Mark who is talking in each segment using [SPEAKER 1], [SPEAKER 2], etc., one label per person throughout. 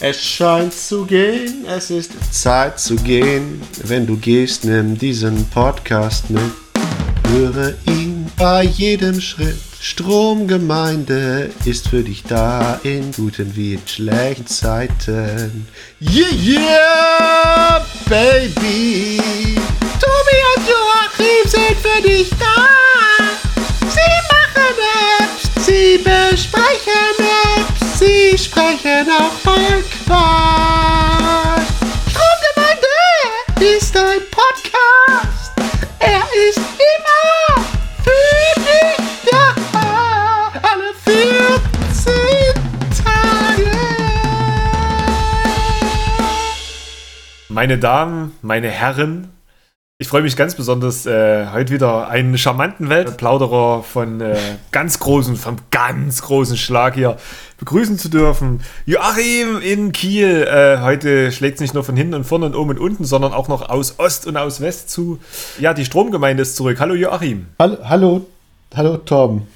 [SPEAKER 1] Es scheint zu gehen, es ist Zeit zu gehen. Wenn du gehst, nimm diesen Podcast mit. Höre ihn bei jedem Schritt. Stromgemeinde ist für dich da in guten wie in schlechten Zeiten. Yeah, yeah, baby. Tobi und Joachim sind für dich da. Quark. Stromgemeinde ist ein Podcast. Er ist immer für dich da. Alle 14 Tage.
[SPEAKER 2] Meine Damen, meine Herren, ich freue mich ganz besonders, äh, heute wieder einen charmanten Weltplauderer von äh, ganz großen, vom ganz großen Schlag hier begrüßen zu dürfen. Joachim in Kiel. Äh, heute schlägt es nicht nur von hinten und vorne und oben und unten, sondern auch noch aus Ost und aus West zu. Ja, die Stromgemeinde ist zurück. Hallo Joachim.
[SPEAKER 1] Hallo, hallo, hallo Torben.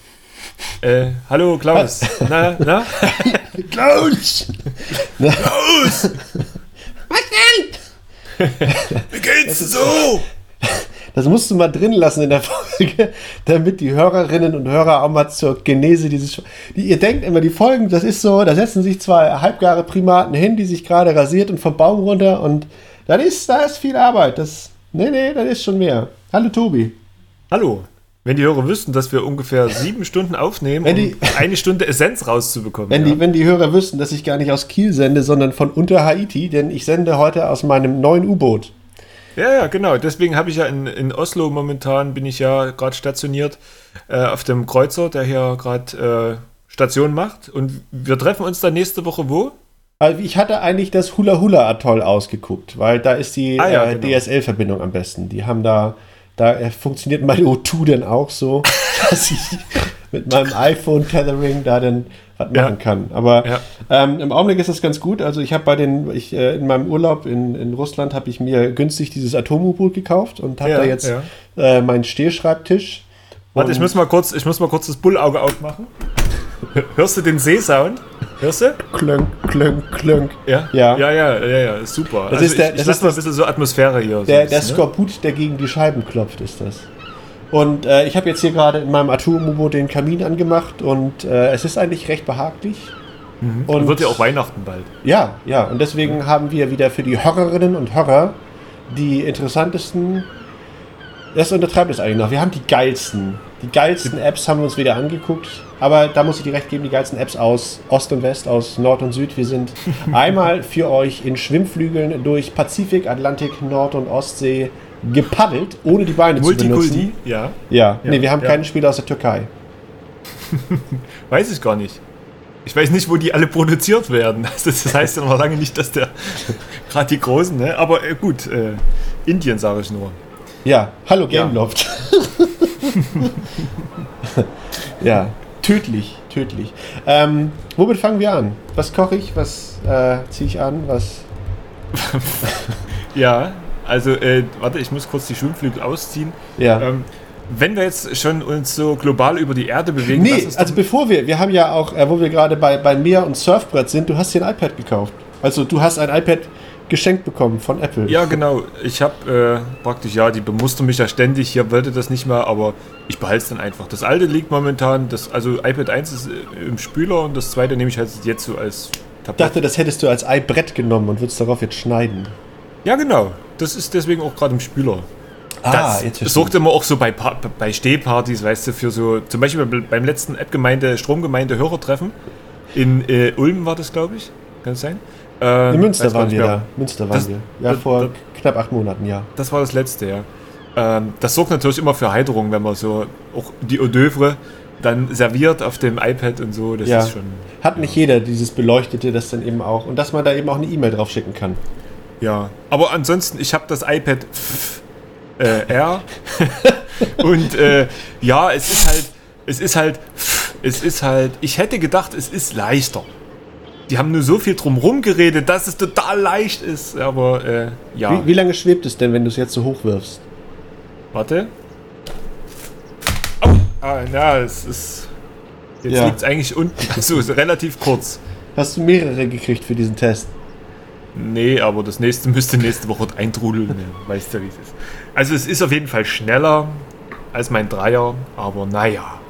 [SPEAKER 2] Äh, hallo Klaus. na, na?
[SPEAKER 1] Klaus!
[SPEAKER 2] Klaus!
[SPEAKER 1] Was denn?
[SPEAKER 2] Wie geht's so?
[SPEAKER 1] Das musst du mal drin lassen in der Folge, damit die Hörerinnen und Hörer auch mal zur Genese dieses. Die, ihr denkt immer, die Folgen, das ist so, da setzen sich zwei halbgare Primaten hin, die sich gerade rasiert und vom Baum runter und das ist, da ist viel Arbeit. Das, nee, nee, das ist schon mehr. Hallo Tobi.
[SPEAKER 2] Hallo. Wenn die Hörer wüssten, dass wir ungefähr sieben Stunden aufnehmen,
[SPEAKER 1] Wenn die-
[SPEAKER 2] um eine Stunde Essenz rauszubekommen.
[SPEAKER 1] Wenn,
[SPEAKER 2] ja.
[SPEAKER 1] die, wenn die Hörer wüssten, dass ich gar nicht aus Kiel sende, sondern von unter Haiti, denn ich sende heute aus meinem neuen U-Boot.
[SPEAKER 2] Ja, ja, genau. Deswegen habe ich ja in, in Oslo momentan, bin ich ja gerade stationiert äh, auf dem Kreuzer, der hier gerade äh, Station macht. Und wir treffen uns dann nächste Woche wo?
[SPEAKER 1] Also ich hatte eigentlich das Hula Hula Atoll ausgeguckt, weil da ist die
[SPEAKER 2] Ah ja,
[SPEAKER 1] äh,
[SPEAKER 2] genau.
[SPEAKER 1] DSL-Verbindung am besten. Die haben da, da äh, funktioniert mein O2 dann auch so, dass ich mit meinem iPhone-Tethering da dann was
[SPEAKER 2] Ja.
[SPEAKER 1] machen kann. Aber
[SPEAKER 2] Ja.
[SPEAKER 1] ähm, im Augenblick ist das ganz gut. Also ich habe bei den, ich, äh, in meinem Urlaub in, in Russland habe ich mir günstig dieses Atom-U-Boot gekauft und habe
[SPEAKER 2] Ja,
[SPEAKER 1] da jetzt äh, meinen Stehschreibtisch.
[SPEAKER 2] Warte, ich muss mal kurz, ich muss mal kurz das Bullauge aufmachen. Hörst du den Seesound? Hörst du?
[SPEAKER 1] Klönk, klönk, klönk.
[SPEAKER 2] Ja?
[SPEAKER 1] Ja.
[SPEAKER 2] Ja, ja, ja, ja, super.
[SPEAKER 1] Das
[SPEAKER 2] also
[SPEAKER 1] ist der-
[SPEAKER 2] ich, ich
[SPEAKER 1] das ist
[SPEAKER 2] mal ein bisschen so Atmosphäre hier. so
[SPEAKER 1] Der,
[SPEAKER 2] ein
[SPEAKER 1] der
[SPEAKER 2] bisschen, ne?
[SPEAKER 1] Skorbut, der gegen die Scheiben klopft, ist das. Und äh, ich habe jetzt hier gerade in meinem Atom-U-Boot den Kamin angemacht und äh, es ist eigentlich recht behaglich.
[SPEAKER 2] Mhm.
[SPEAKER 1] Und
[SPEAKER 2] Wird ja auch Weihnachten bald.
[SPEAKER 1] Ja, ja. Und deswegen haben wir wieder für die Hörerinnen und Hörer die interessantesten. Das untertreibt es eigentlich noch. Wir haben die geilsten. Die geilsten Apps haben wir uns wieder angeguckt. Aber da muss ich dir recht geben, die geilsten Apps aus Ost und West, aus Nord und Süd. Wir sind einmal für euch in Schwimmflügeln durch Pazifik, Atlantik, Nord- und Ostsee gepaddelt, ohne die Beine zu benutzen.
[SPEAKER 2] Multikulti? Ja.
[SPEAKER 1] Ja, nee,
[SPEAKER 2] Ja,
[SPEAKER 1] wir haben
[SPEAKER 2] ja.
[SPEAKER 1] keine Spiele aus der Türkei.
[SPEAKER 2] Weiß ich gar nicht. Ich weiß nicht, wo die alle produziert werden. Also das heißt ja noch lange nicht, dass der gerade die Großen, ne? Aber äh, gut, äh, Indien sage ich nur.
[SPEAKER 1] Ja, hallo
[SPEAKER 2] Ja.
[SPEAKER 1] Gameloft. ja, tödlich, tödlich. Ähm, womit fangen wir an? Was koche ich? Was äh, ziehe ich an? Was?
[SPEAKER 2] Ja, also äh, warte, ich muss kurz die Schwimmflügel ausziehen.
[SPEAKER 1] Ja.
[SPEAKER 2] Ähm, wenn wir jetzt schon uns so global über die Erde bewegen,
[SPEAKER 1] nee, also bevor wir, wir haben ja auch, äh, wo wir gerade bei, bei Meer und Surfbrett sind, du hast dir ein iPad gekauft. Also du hast ein iPad geschenkt bekommen von Apple.
[SPEAKER 2] ja genau. Ich habe äh, praktisch ja, die bemustern mich ja ständig. Hier wollte das nicht mehr, aber ich behalte es dann einfach. Das alte liegt momentan, das also iPad 1 ist äh, im Spüler und das zweite nehme ich halt jetzt so als
[SPEAKER 1] Ich
[SPEAKER 2] Tablet.
[SPEAKER 1] dachte, das hättest du als iBrett genommen und würdest darauf jetzt schneiden.
[SPEAKER 2] Ja genau. Das ist deswegen auch gerade im Spüler.
[SPEAKER 1] Ah,
[SPEAKER 2] das
[SPEAKER 1] verstehe
[SPEAKER 2] sorgt immer auch so bei, Pa- bei Stehpartys, weißt du, für so, zum Beispiel beim- beim letzten App-Gemeinde, Stromgemeinde Hörertreffen in äh, Ulm war das, glaube ich. Kann es sein? Ähm,
[SPEAKER 1] In Münster waren wir
[SPEAKER 2] mehr.
[SPEAKER 1] da. Münster waren
[SPEAKER 2] Das-
[SPEAKER 1] wir. Ja,
[SPEAKER 2] das-
[SPEAKER 1] vor
[SPEAKER 2] das-
[SPEAKER 1] knapp acht Monaten, ja.
[SPEAKER 2] Das war das letzte, ja. Ähm, das sorgt natürlich immer für Heiterung, wenn man so auch die Hors d'oeuvre dann serviert auf dem iPad und so. Das
[SPEAKER 1] Ja.
[SPEAKER 2] ist schon.
[SPEAKER 1] Hat nicht jeder dieses Beleuchtete, das dann eben auch. Und dass man da eben auch eine E-Mail drauf schicken kann.
[SPEAKER 2] Ja. Aber ansonsten, ich habe das iPad äh, R und äh, ja, es ist halt, es ist halt, es ist halt, ich hätte gedacht, es ist leichter. Die haben nur so viel drumherum geredet, dass es total leicht ist, aber äh, ja.
[SPEAKER 1] Wie, wie lange schwebt es denn, wenn du es jetzt so hoch wirfst?
[SPEAKER 2] Warte. Oh, ah, ja, es ist. Jetzt
[SPEAKER 1] Ja.
[SPEAKER 2] liegt es eigentlich unten. So, ist relativ kurz.
[SPEAKER 1] Hast du mehrere gekriegt für diesen Test?
[SPEAKER 2] Nee, aber das nächste müsste nächste Woche eintrudeln. Ja, weißt du, wie es ist. Also es ist auf jeden Fall schneller als mein Dreier, aber naja.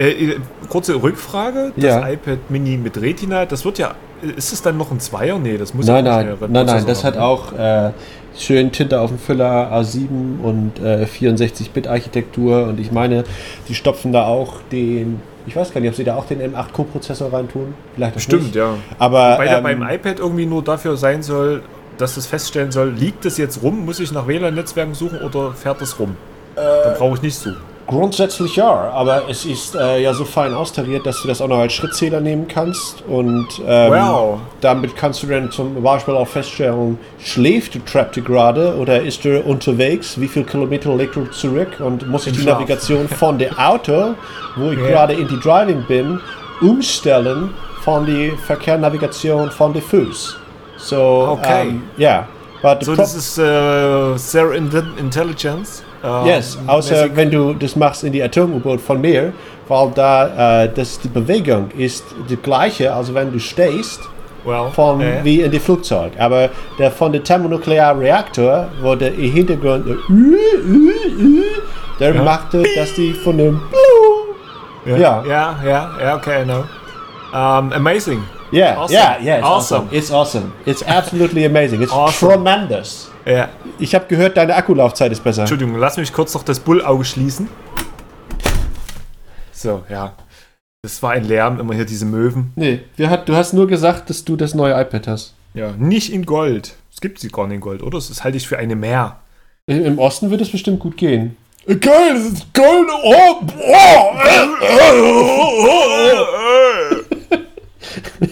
[SPEAKER 2] Äh, äh, kurze Rückfrage. Das
[SPEAKER 1] Ja.
[SPEAKER 2] iPad Mini mit Retina, das wird ja. Ist es dann noch ein Zweier? Nee, das muss
[SPEAKER 1] Nein,
[SPEAKER 2] ja auch
[SPEAKER 1] nein, nein, nein, das hat
[SPEAKER 2] haben.
[SPEAKER 1] auch äh, schön Tinte auf dem Füller, A7 und äh, 64-Bit-Architektur und ich meine, die stopfen da auch den, ich weiß gar nicht, ob sie da auch den M8 Co-Prozessor reintun. Vielleicht auch
[SPEAKER 2] Stimmt,
[SPEAKER 1] nicht.
[SPEAKER 2] ja.
[SPEAKER 1] Aber
[SPEAKER 2] Weil der
[SPEAKER 1] ähm,
[SPEAKER 2] beim iPad irgendwie nur dafür sein soll, dass es feststellen soll, liegt es jetzt rum, muss ich nach WLAN-Netzwerken suchen oder fährt es rum?
[SPEAKER 1] Äh,
[SPEAKER 2] Dann brauche ich nicht suchen.
[SPEAKER 1] Grundsätzlich ja, aber es ist äh, ja so fein austariert, dass du das auch noch als Schrittzähler nehmen kannst und ähm,
[SPEAKER 2] Wow.
[SPEAKER 1] damit kannst du dann zum Beispiel auch feststellen, schläft der Trapte gerade oder ist er unterwegs, wie viel Kilometer legt er zurück und muss ich die
[SPEAKER 2] Schlaf.
[SPEAKER 1] Navigation von der Auto, wo ich
[SPEAKER 2] Ja.
[SPEAKER 1] gerade in die Driving bin, umstellen von die Verkehrnavigation von der Fuß. So,
[SPEAKER 2] Okay.
[SPEAKER 1] ähm, ja. The
[SPEAKER 2] So, das ist äh, Zero Intelligence. äh,
[SPEAKER 1] Yes, außer
[SPEAKER 2] mäßig.
[SPEAKER 1] wenn du das machst in die Atom-U-Boot von mir, weil da äh, das, die Bewegung ist die gleiche, also wenn du stehst,
[SPEAKER 2] well,
[SPEAKER 1] von,
[SPEAKER 2] äh,
[SPEAKER 1] wie in dem Flugzeug. Aber der von der Thermonuklearreaktor, wo der im Hintergrund äh, äh, der
[SPEAKER 2] Ja.
[SPEAKER 1] machte, dass die von dem
[SPEAKER 2] ja.
[SPEAKER 1] ja.
[SPEAKER 2] ja, ja, okay, know. Um, amazing.
[SPEAKER 1] Yeah,
[SPEAKER 2] Awesome.
[SPEAKER 1] yeah, yeah, it's awesome.
[SPEAKER 2] Awesome.
[SPEAKER 1] It's awesome. It's absolutely amazing. It's
[SPEAKER 2] Awesome.
[SPEAKER 1] tremendous.
[SPEAKER 2] Ja.
[SPEAKER 1] Ich habe gehört, deine Akkulaufzeit ist besser.
[SPEAKER 2] Entschuldigung, lass mich kurz noch das Bullauge schließen. So, ja. Das war ein Lärm, immer hier diese Möwen.
[SPEAKER 1] Nee, hat, du hast nur gesagt, dass du das neue iPad hast.
[SPEAKER 2] Ja, nicht in Gold. Es gibt sie gar nicht in Gold, oder? Das halte ich für eine mehr.
[SPEAKER 1] Im Osten wird es bestimmt gut gehen.
[SPEAKER 2] Geil, das ist Gold. Oh,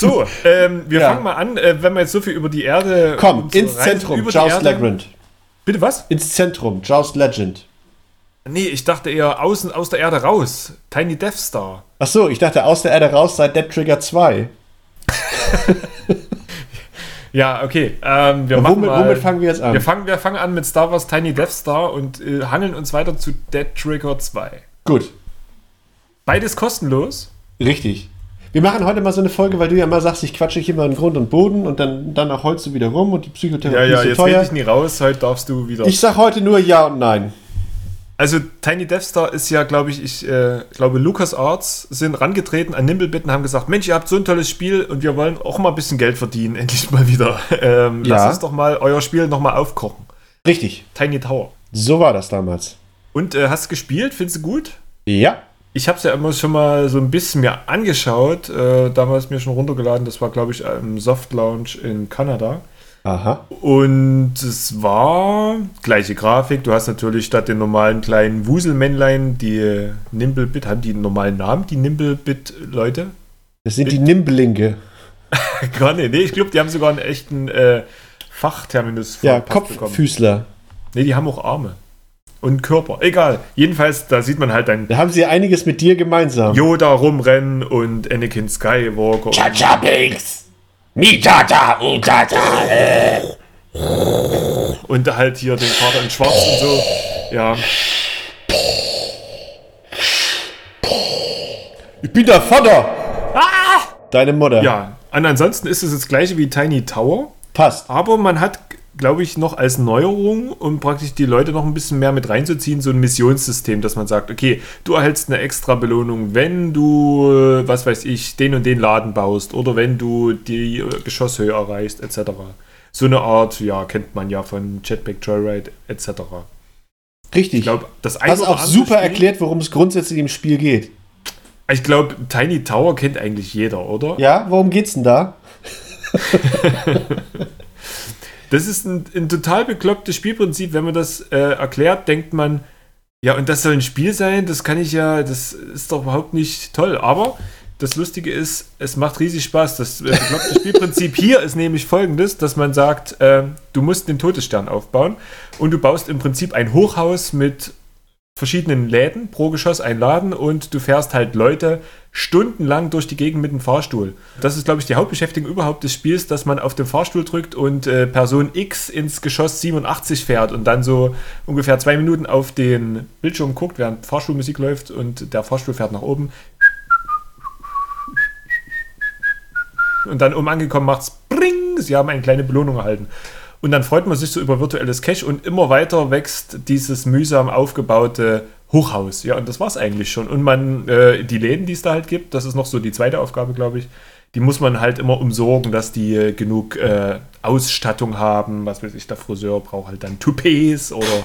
[SPEAKER 2] So, ähm, wir
[SPEAKER 1] Ja.
[SPEAKER 2] fangen mal an, äh, wenn wir jetzt so viel über die Erde.
[SPEAKER 1] Komm, ins Zentrum,
[SPEAKER 2] Erde-
[SPEAKER 1] Legend.
[SPEAKER 2] Bitte was?
[SPEAKER 1] Ins Zentrum, Joust Legend.
[SPEAKER 2] Nee, ich dachte eher außen aus der Erde raus. Tiny Death Star.
[SPEAKER 1] Ach so, ich dachte aus der Erde raus seit Dead Trigger 2.
[SPEAKER 2] Ja, okay. Ähm, wir
[SPEAKER 1] womit,
[SPEAKER 2] mal,
[SPEAKER 1] womit fangen wir jetzt an?
[SPEAKER 2] wir fangen, wir fangen an mit Star Wars Tiny Death Star und äh, hangeln uns weiter zu Dead Trigger 2.
[SPEAKER 1] Gut,
[SPEAKER 2] Beides kostenlos.
[SPEAKER 1] richtig. Wir machen heute mal so eine Folge, weil du ja mal sagst, ich quatsche hier mal in Grund und Boden und dann danach holst du wieder rum und die Psychotherapie ist so
[SPEAKER 2] jetzt
[SPEAKER 1] teuer.
[SPEAKER 2] ich nie raus. Heute darfst du wieder.
[SPEAKER 1] Ich sag heute nur Ja und Nein.
[SPEAKER 2] Also Tiny Death Star ist ja, glaube ich, ich äh, glaube, LucasArts sind rangetreten an Nimblebit und haben gesagt, Mensch, ihr habt so ein tolles Spiel und wir wollen auch mal ein bisschen Geld verdienen, endlich mal wieder. Ähm,
[SPEAKER 1] Ja.
[SPEAKER 2] Lasst uns doch mal euer Spiel nochmal aufkochen.
[SPEAKER 1] Richtig,
[SPEAKER 2] Tiny Tower.
[SPEAKER 1] so war das damals.
[SPEAKER 2] Und äh, hast du gespielt? Findest du gut?
[SPEAKER 1] Ja,
[SPEAKER 2] Ich habe es ja immer schon mal so ein bisschen mir angeschaut, äh, damals mir schon runtergeladen, das war, glaube ich, im Soft Launch in Kanada.
[SPEAKER 1] aha.
[SPEAKER 2] Und es war gleiche Grafik. Du hast natürlich statt den normalen kleinen Wuselmännlein die Nimblebit. Haben die einen normalen Namen, die Nimblebit-Leute?
[SPEAKER 1] Das sind die Nimblinge.
[SPEAKER 2] Gar nicht. Nee, ich glaube, die haben sogar einen echten äh, Fachterminus
[SPEAKER 1] Ja,
[SPEAKER 2] verpasst bekommen.
[SPEAKER 1] Kopffüßler.
[SPEAKER 2] Nee, die haben auch Arme. Und Körper. Egal. Jedenfalls, da sieht man halt dann
[SPEAKER 1] Da haben sie einiges mit dir gemeinsam.
[SPEAKER 2] Yoda rumrennen und Anakin Skywalker. und-
[SPEAKER 3] Chacha Binks! Mi Tata, U Tata!
[SPEAKER 2] Und halt hier den Vater in Schwarz und so. Ja.
[SPEAKER 1] Ich bin der Vater! Deine Mutter.
[SPEAKER 2] Ja. Und ansonsten ist es das gleiche wie Tiny Tower.
[SPEAKER 1] Passt.
[SPEAKER 2] Aber man hat, glaube ich, noch als Neuerung, um praktisch die Leute noch ein bisschen mehr mit reinzuziehen, so ein Missionssystem, dass man sagt, okay, du erhältst eine extra Belohnung, wenn du, äh, was weiß ich, den und den Laden baust oder wenn du die äh, Geschosshöhe erreichst, etc. So eine Art, ja, kennt man ja von Jetpack Joyride, etc.
[SPEAKER 1] Richtig.
[SPEAKER 2] Ich glaube, das ein
[SPEAKER 1] Hast auch super
[SPEAKER 2] Spiel-
[SPEAKER 1] erklärt, worum es grundsätzlich im Spiel geht.
[SPEAKER 2] Ich glaube, Tiny Tower kennt eigentlich jeder, oder?
[SPEAKER 1] Ja, worum geht's denn da?
[SPEAKER 2] Das ist ein, ein total beklopptes Spielprinzip. Wenn man das äh, erklärt, denkt man, ja, und das soll ein Spiel sein, das kann ich ja, das ist doch überhaupt nicht toll. Aber das Lustige ist, es macht riesig Spaß. Das äh, bekloppte Spielprinzip hier ist nämlich folgendes, dass man sagt, äh, du musst den Todesstern aufbauen und du baust im Prinzip ein Hochhaus mit verschiedenen Läden, pro Geschoss ein Laden und du fährst halt Leute stundenlang durch die Gegend mit dem Fahrstuhl. Das ist, glaube ich, die Hauptbeschäftigung überhaupt des Spiels, dass man auf den Fahrstuhl drückt und äh, Person X ins Geschoss 87 fährt und dann so ungefähr zwei Minuten auf den Bildschirm guckt, während Fahrstuhlmusik läuft und der Fahrstuhl fährt nach oben. und dann um angekommen macht's bring, sie haben eine kleine Belohnung erhalten. Und dann freut man sich so über virtuelles Cash und immer weiter wächst dieses mühsam aufgebaute Hochhaus. Ja, und das war's eigentlich schon. Und man, äh, die Läden, die es da halt gibt, das ist noch so die zweite Aufgabe, glaube ich, die muss man halt immer umsorgen, dass die äh, genug äh, Ausstattung haben. Was weiß ich, der Friseur braucht halt dann Toupets oder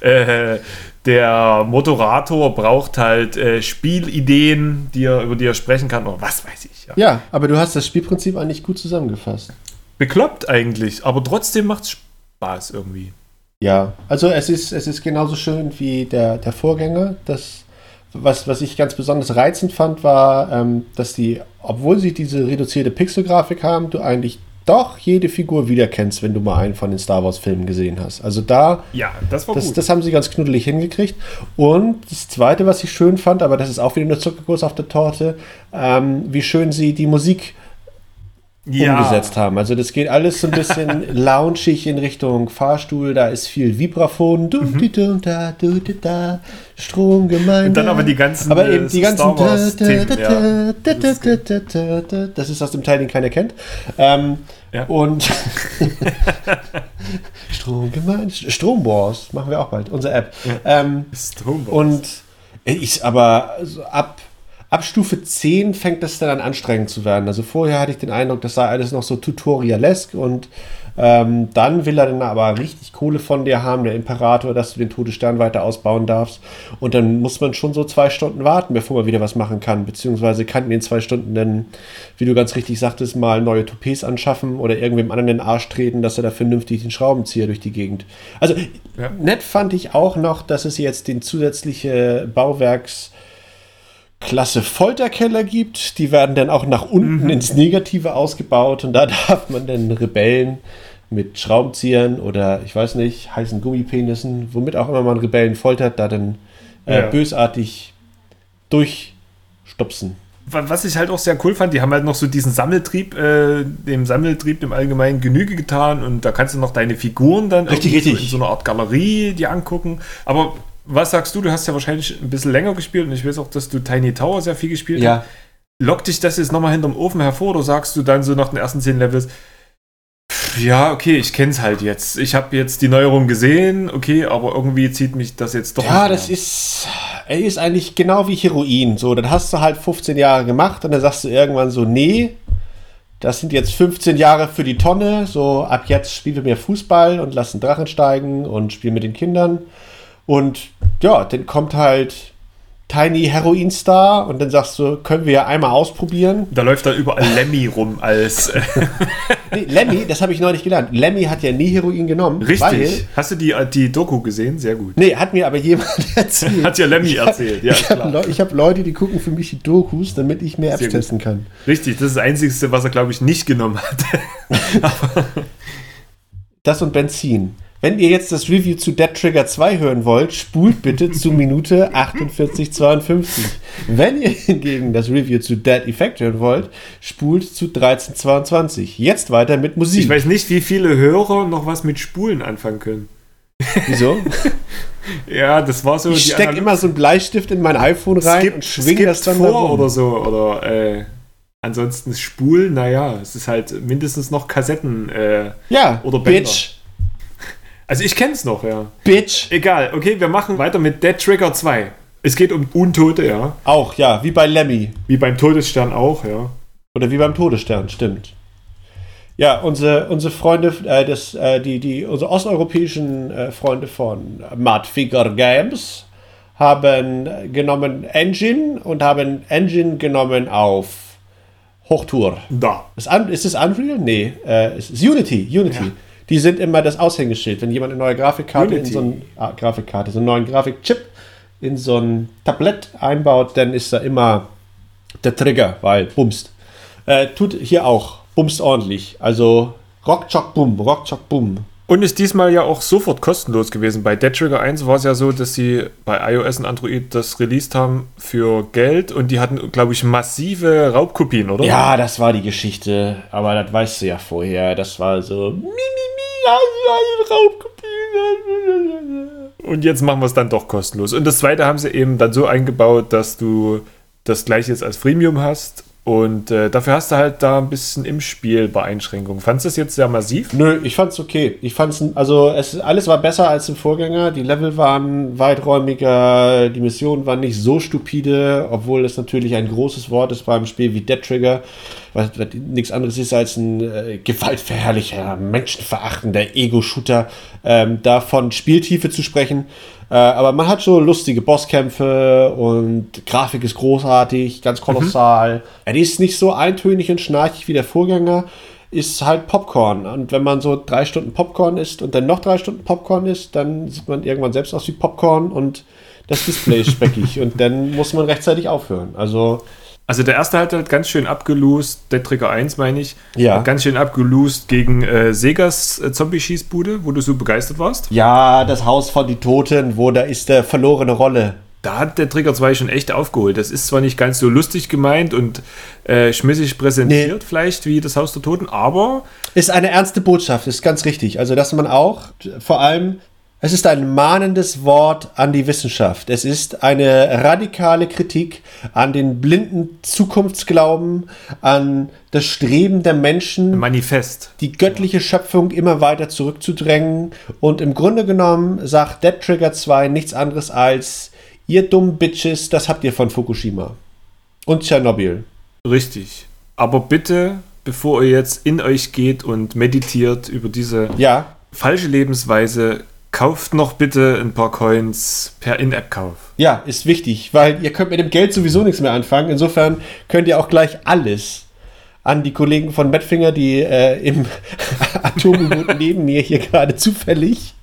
[SPEAKER 2] äh, der Moderator braucht halt äh, Spielideen, die er, über die er sprechen kann oder was weiß ich. Ja.
[SPEAKER 1] Ja, aber du hast das Spielprinzip eigentlich gut zusammengefasst.
[SPEAKER 2] Bekloppt eigentlich, aber trotzdem macht's Spaß irgendwie.
[SPEAKER 1] Ja, also es ist, es ist genauso schön wie der, der Vorgänger. Das, was, was ich ganz besonders reizend fand, war, ähm, dass die, obwohl sie diese reduzierte Pixelgrafik haben, du eigentlich doch jede Figur wiederkennst, wenn du mal einen von den Star Wars-Filmen gesehen hast. Also da,
[SPEAKER 2] Ja, das war
[SPEAKER 1] das,
[SPEAKER 2] gut.
[SPEAKER 1] das haben sie ganz knuddelig hingekriegt. Und das Zweite, was ich schön fand, aber das ist auch wieder nur Zuckerguss auf der Torte, ähm, wie schön sie die Musik umgesetzt haben. Also das geht alles so ein bisschen loungig in Richtung Fahrstuhl, da ist viel Vibraphon, du, di, du, da, du, da, Stromgemeinde.
[SPEAKER 2] Und dann aber die ganzen,
[SPEAKER 1] aber
[SPEAKER 2] äh,
[SPEAKER 1] eben die
[SPEAKER 2] Star
[SPEAKER 1] ganzen
[SPEAKER 2] ja.
[SPEAKER 1] Das ist aus dem Teil, den keiner kennt. Ähm,
[SPEAKER 2] Ja.
[SPEAKER 1] Und Stromgemeinde, Stromwars machen wir auch bald, unsere App. Ähm,
[SPEAKER 2] Stonewall.
[SPEAKER 1] und ich, aber so ab, ab Stufe 10 fängt das dann an anstrengend zu werden. Also vorher hatte ich den Eindruck, das sei alles noch so tutorialesk und ähm, dann will er dann aber richtig Kohle von dir haben, der Imperator, dass du den Todesstern weiter ausbauen darfst. Und dann muss man schon so zwei Stunden warten, bevor man wieder was machen kann. Beziehungsweise kann in den zwei Stunden dann, wie du ganz richtig sagtest, mal neue Toupets anschaffen oder irgendwem anderen in den Arsch treten, dass er da vernünftig den Schraubenzieher durch die Gegend. Also
[SPEAKER 2] Ja.
[SPEAKER 1] nett fand ich auch noch, dass es jetzt den zusätzliche Bauwerks Klasse Folterkeller gibt. Die werden dann auch nach unten ins Negative ausgebaut und da darf man dann Rebellen mit Schraubenziehern oder ich weiß nicht, heißen Gummipenissen, womit auch immer man Rebellen foltert, da dann äh,
[SPEAKER 2] Ja.
[SPEAKER 1] bösartig durchstopsen.
[SPEAKER 2] Wa- Was ich halt auch sehr cool fand, die haben halt noch so diesen Sammeltrieb, äh, dem Sammeltrieb im Allgemeinen Genüge getan und da kannst du noch deine Figuren dann
[SPEAKER 1] Richtig, richtig.
[SPEAKER 2] in so einer Art Galerie dir angucken. Aber was sagst du? Du hast ja wahrscheinlich ein bisschen länger gespielt und ich weiß auch, dass du Tiny Tower sehr viel gespielt hast. Lockt dich das jetzt nochmal hinterm Ofen hervor oder sagst du dann so nach den ersten zehn Levels, ja, okay, ich kenn's halt jetzt. Ich habe jetzt die Neuerung gesehen, okay, aber irgendwie zieht mich das jetzt doch
[SPEAKER 1] Ja, das ist, er ist eigentlich genau wie Heroin. So, dann hast du halt 15 Jahre gemacht und dann sagst du irgendwann so, nee, das sind jetzt 15 Jahre für die Tonne. So, ab jetzt spielen wir mehr Fußball und lassen Drachen steigen und spielen mit den Kindern. Und ja, dann kommt halt Tiny Heroin Star und dann sagst du, können wir ja einmal ausprobieren.
[SPEAKER 2] Da läuft da überall Lemmy rum als äh,
[SPEAKER 1] Nee, Lemmy, das habe ich neulich gelernt. Lemmy hat ja nie Heroin genommen. Weil,
[SPEAKER 2] Richtig. Hast du die, die Doku gesehen? Sehr gut.
[SPEAKER 1] nee, hat mir aber jemand erzählt.
[SPEAKER 2] Hat ja Lemmy erzählt. Ja,
[SPEAKER 1] ich habe ich hab Leute, die gucken für mich die Dokus, damit ich mehr Apps testen kann.
[SPEAKER 2] Richtig, das ist das Einzige, was er, glaube ich, nicht genommen hat.
[SPEAKER 1] Das und Benzin. Wenn ihr jetzt das Review zu Dead Trigger 2 hören wollt, spult bitte zu Minute 48,52. Wenn ihr hingegen das Review zu Dead Effect hören wollt, spult zu 13,22. Jetzt weiter mit Musik.
[SPEAKER 2] Ich weiß nicht, wie viele Hörer noch was mit Spulen anfangen können.
[SPEAKER 1] Wieso?
[SPEAKER 2] Ja, das war so
[SPEAKER 1] Ich stecke immer so ein Bleistift in mein iPhone rein
[SPEAKER 2] Skip,
[SPEAKER 1] und schwinge das dann
[SPEAKER 2] vor
[SPEAKER 1] mal rum.
[SPEAKER 2] oder so. Oder äh, ansonsten Spulen, naja, es ist halt mindestens noch Kassetten. Äh,
[SPEAKER 1] Ja,
[SPEAKER 2] Oder Bänder.
[SPEAKER 1] Bitch.
[SPEAKER 2] Also ich kenn's noch, ja.
[SPEAKER 1] Bitch.
[SPEAKER 2] Egal, okay, wir machen weiter mit Dead Trigger 2. Es geht um Untote, ja.
[SPEAKER 1] Auch, ja, wie bei Lemmy.
[SPEAKER 2] Wie beim Todesstern auch, ja.
[SPEAKER 1] Oder wie beim Todesstern, stimmt. Ja, unsere, unsere Freunde, äh, das, äh, die, die, unsere osteuropäischen äh, Freunde von Mad Figure Games haben genommen Engine und haben Engine genommen auf Hochtour.
[SPEAKER 2] Da.
[SPEAKER 1] Ist, Un ist es Unreal? Nee, äh, es ist Unity. Unity.
[SPEAKER 2] Ja.
[SPEAKER 1] Die sind immer das Aushängeschild. Wenn jemand eine neue Grafikkarte
[SPEAKER 2] Unity.
[SPEAKER 1] in so ein, ah, Grafikkarte, so einen neuen Grafikchip in so ein Tablett einbaut, dann ist da immer der Trigger, weil bumst. Äh, tut hier auch. Bumst ordentlich. Also Rock, Chock, Bum, Rock, Chock, Bum.
[SPEAKER 2] Und ist diesmal ja auch sofort kostenlos gewesen. Bei Dead Trigger 1 war es ja so, dass sie bei iOS und Android das released haben für Geld und die hatten, glaube ich, massive Raubkopien, oder?
[SPEAKER 1] Ja, das war die Geschichte. Aber das weißt du ja vorher. Das war so. Raubkopien.
[SPEAKER 2] Und jetzt machen wir es dann doch kostenlos. Und das zweite haben sie eben dann so eingebaut, dass du das gleiche jetzt als Freemium hast Und äh, dafür hast du halt da ein bisschen im Spiel Beeinschränkungen. Fandest du das jetzt sehr massiv?
[SPEAKER 1] Nö, ich fand's okay. Ich fand's, also es, alles war besser als im Vorgänger. Die Level waren weiträumiger, die Missionen waren nicht so stupide, obwohl es natürlich ein großes Wort ist beim Spiel wie Dead Trigger, was, was nichts anderes ist als ein äh, gewaltverherrlicher, menschenverachtender Ego-Shooter, ähm, da von Spieltiefe zu sprechen. Äh, aber man hat so lustige Bosskämpfe und Grafik ist großartig, ganz kolossal. Er ist nicht so eintönig und schnarchig wie der Vorgänger, ist halt Popcorn. Und wenn man so drei Stunden Popcorn isst und dann noch drei Stunden Popcorn isst, dann sieht man irgendwann selbst aus wie Popcorn und das Display ist speckig und dann muss man rechtzeitig aufhören. Also
[SPEAKER 2] Also der erste hat halt ganz schön abgelost, Dead Trigger 1 meine ich,
[SPEAKER 1] Ja.
[SPEAKER 2] ganz schön abgelost gegen äh, Segas äh, Zombie-Schießbude, wo du so begeistert warst.
[SPEAKER 1] ja, das Haus von die Toten, wo da ist der verlorene Rolle.
[SPEAKER 2] Da hat der Trigger 2 schon echt aufgeholt. Das ist zwar nicht ganz so lustig gemeint und äh, schmissig präsentiert vielleicht wie das Haus der Toten, aber
[SPEAKER 1] Ist eine ernste Botschaft, ist ganz richtig. Also, dass man auch vor allem, es ist ein mahnendes Wort an die Wissenschaft. Es ist eine radikale Kritik an den blinden Zukunftsglauben, an das Streben der Menschen,
[SPEAKER 2] Manifest.
[SPEAKER 1] die göttliche Schöpfung immer weiter zurückzudrängen. Und im Grunde genommen sagt Dead Trigger 2 nichts anderes als, ihr dummen Bitches, das habt ihr von Fukushima. Und Tschernobyl.
[SPEAKER 2] Richtig. Aber bitte, bevor ihr jetzt in euch geht und meditiert über diese
[SPEAKER 1] Ja,
[SPEAKER 2] falsche Lebensweise, kauft noch bitte ein paar Coins per In-App-Kauf.
[SPEAKER 1] Ja, ist wichtig, weil ihr könnt mit dem Geld sowieso nichts mehr anfangen. Insofern könnt ihr auch gleich alles an die Kollegen von Medfinger, die äh, im Atom-U-Boot neben mir hier gerade zufällig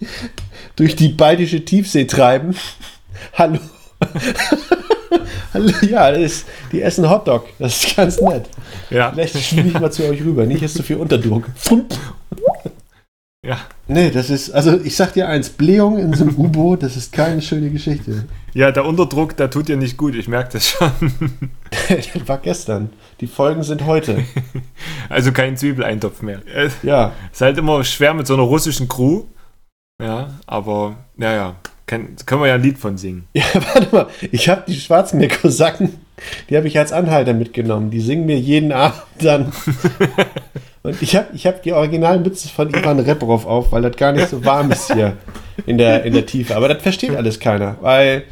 [SPEAKER 1] durch die baltische Tiefsee treiben. Hallo. Hallo, ja, das ist, die essen Hotdog. Das ist ganz nett.
[SPEAKER 2] Ja.
[SPEAKER 1] Vielleicht spiele ich mal zu euch rüber. Nicht ist so viel Unterdruck.
[SPEAKER 2] Ja.
[SPEAKER 1] Nee, das ist, also ich sag dir eins, Blähung in so einem U-Boot, das ist keine schöne Geschichte.
[SPEAKER 2] Ja, der Unterdruck, der tut dir nicht gut, ich merke das schon.
[SPEAKER 1] das war gestern. Die Folgen sind heute.
[SPEAKER 2] Also kein Zwiebeleintopf mehr. Äh,
[SPEAKER 1] Ja,
[SPEAKER 2] Ist halt immer schwer mit so einer russischen Crew. Ja, aber naja, können wir ja ein Lied von singen.
[SPEAKER 1] ja warte mal. Ich habe die Schwarzmeer-Kosaken, die habe ich als Anhalter mitgenommen. Die singen mir jeden Abend dann. Und ich habe ich hab die Originalmütze von Ivan Reprov auf, weil das gar nicht so warm ist hier in der, in der Tiefe. Aber das versteht alles keiner, weil,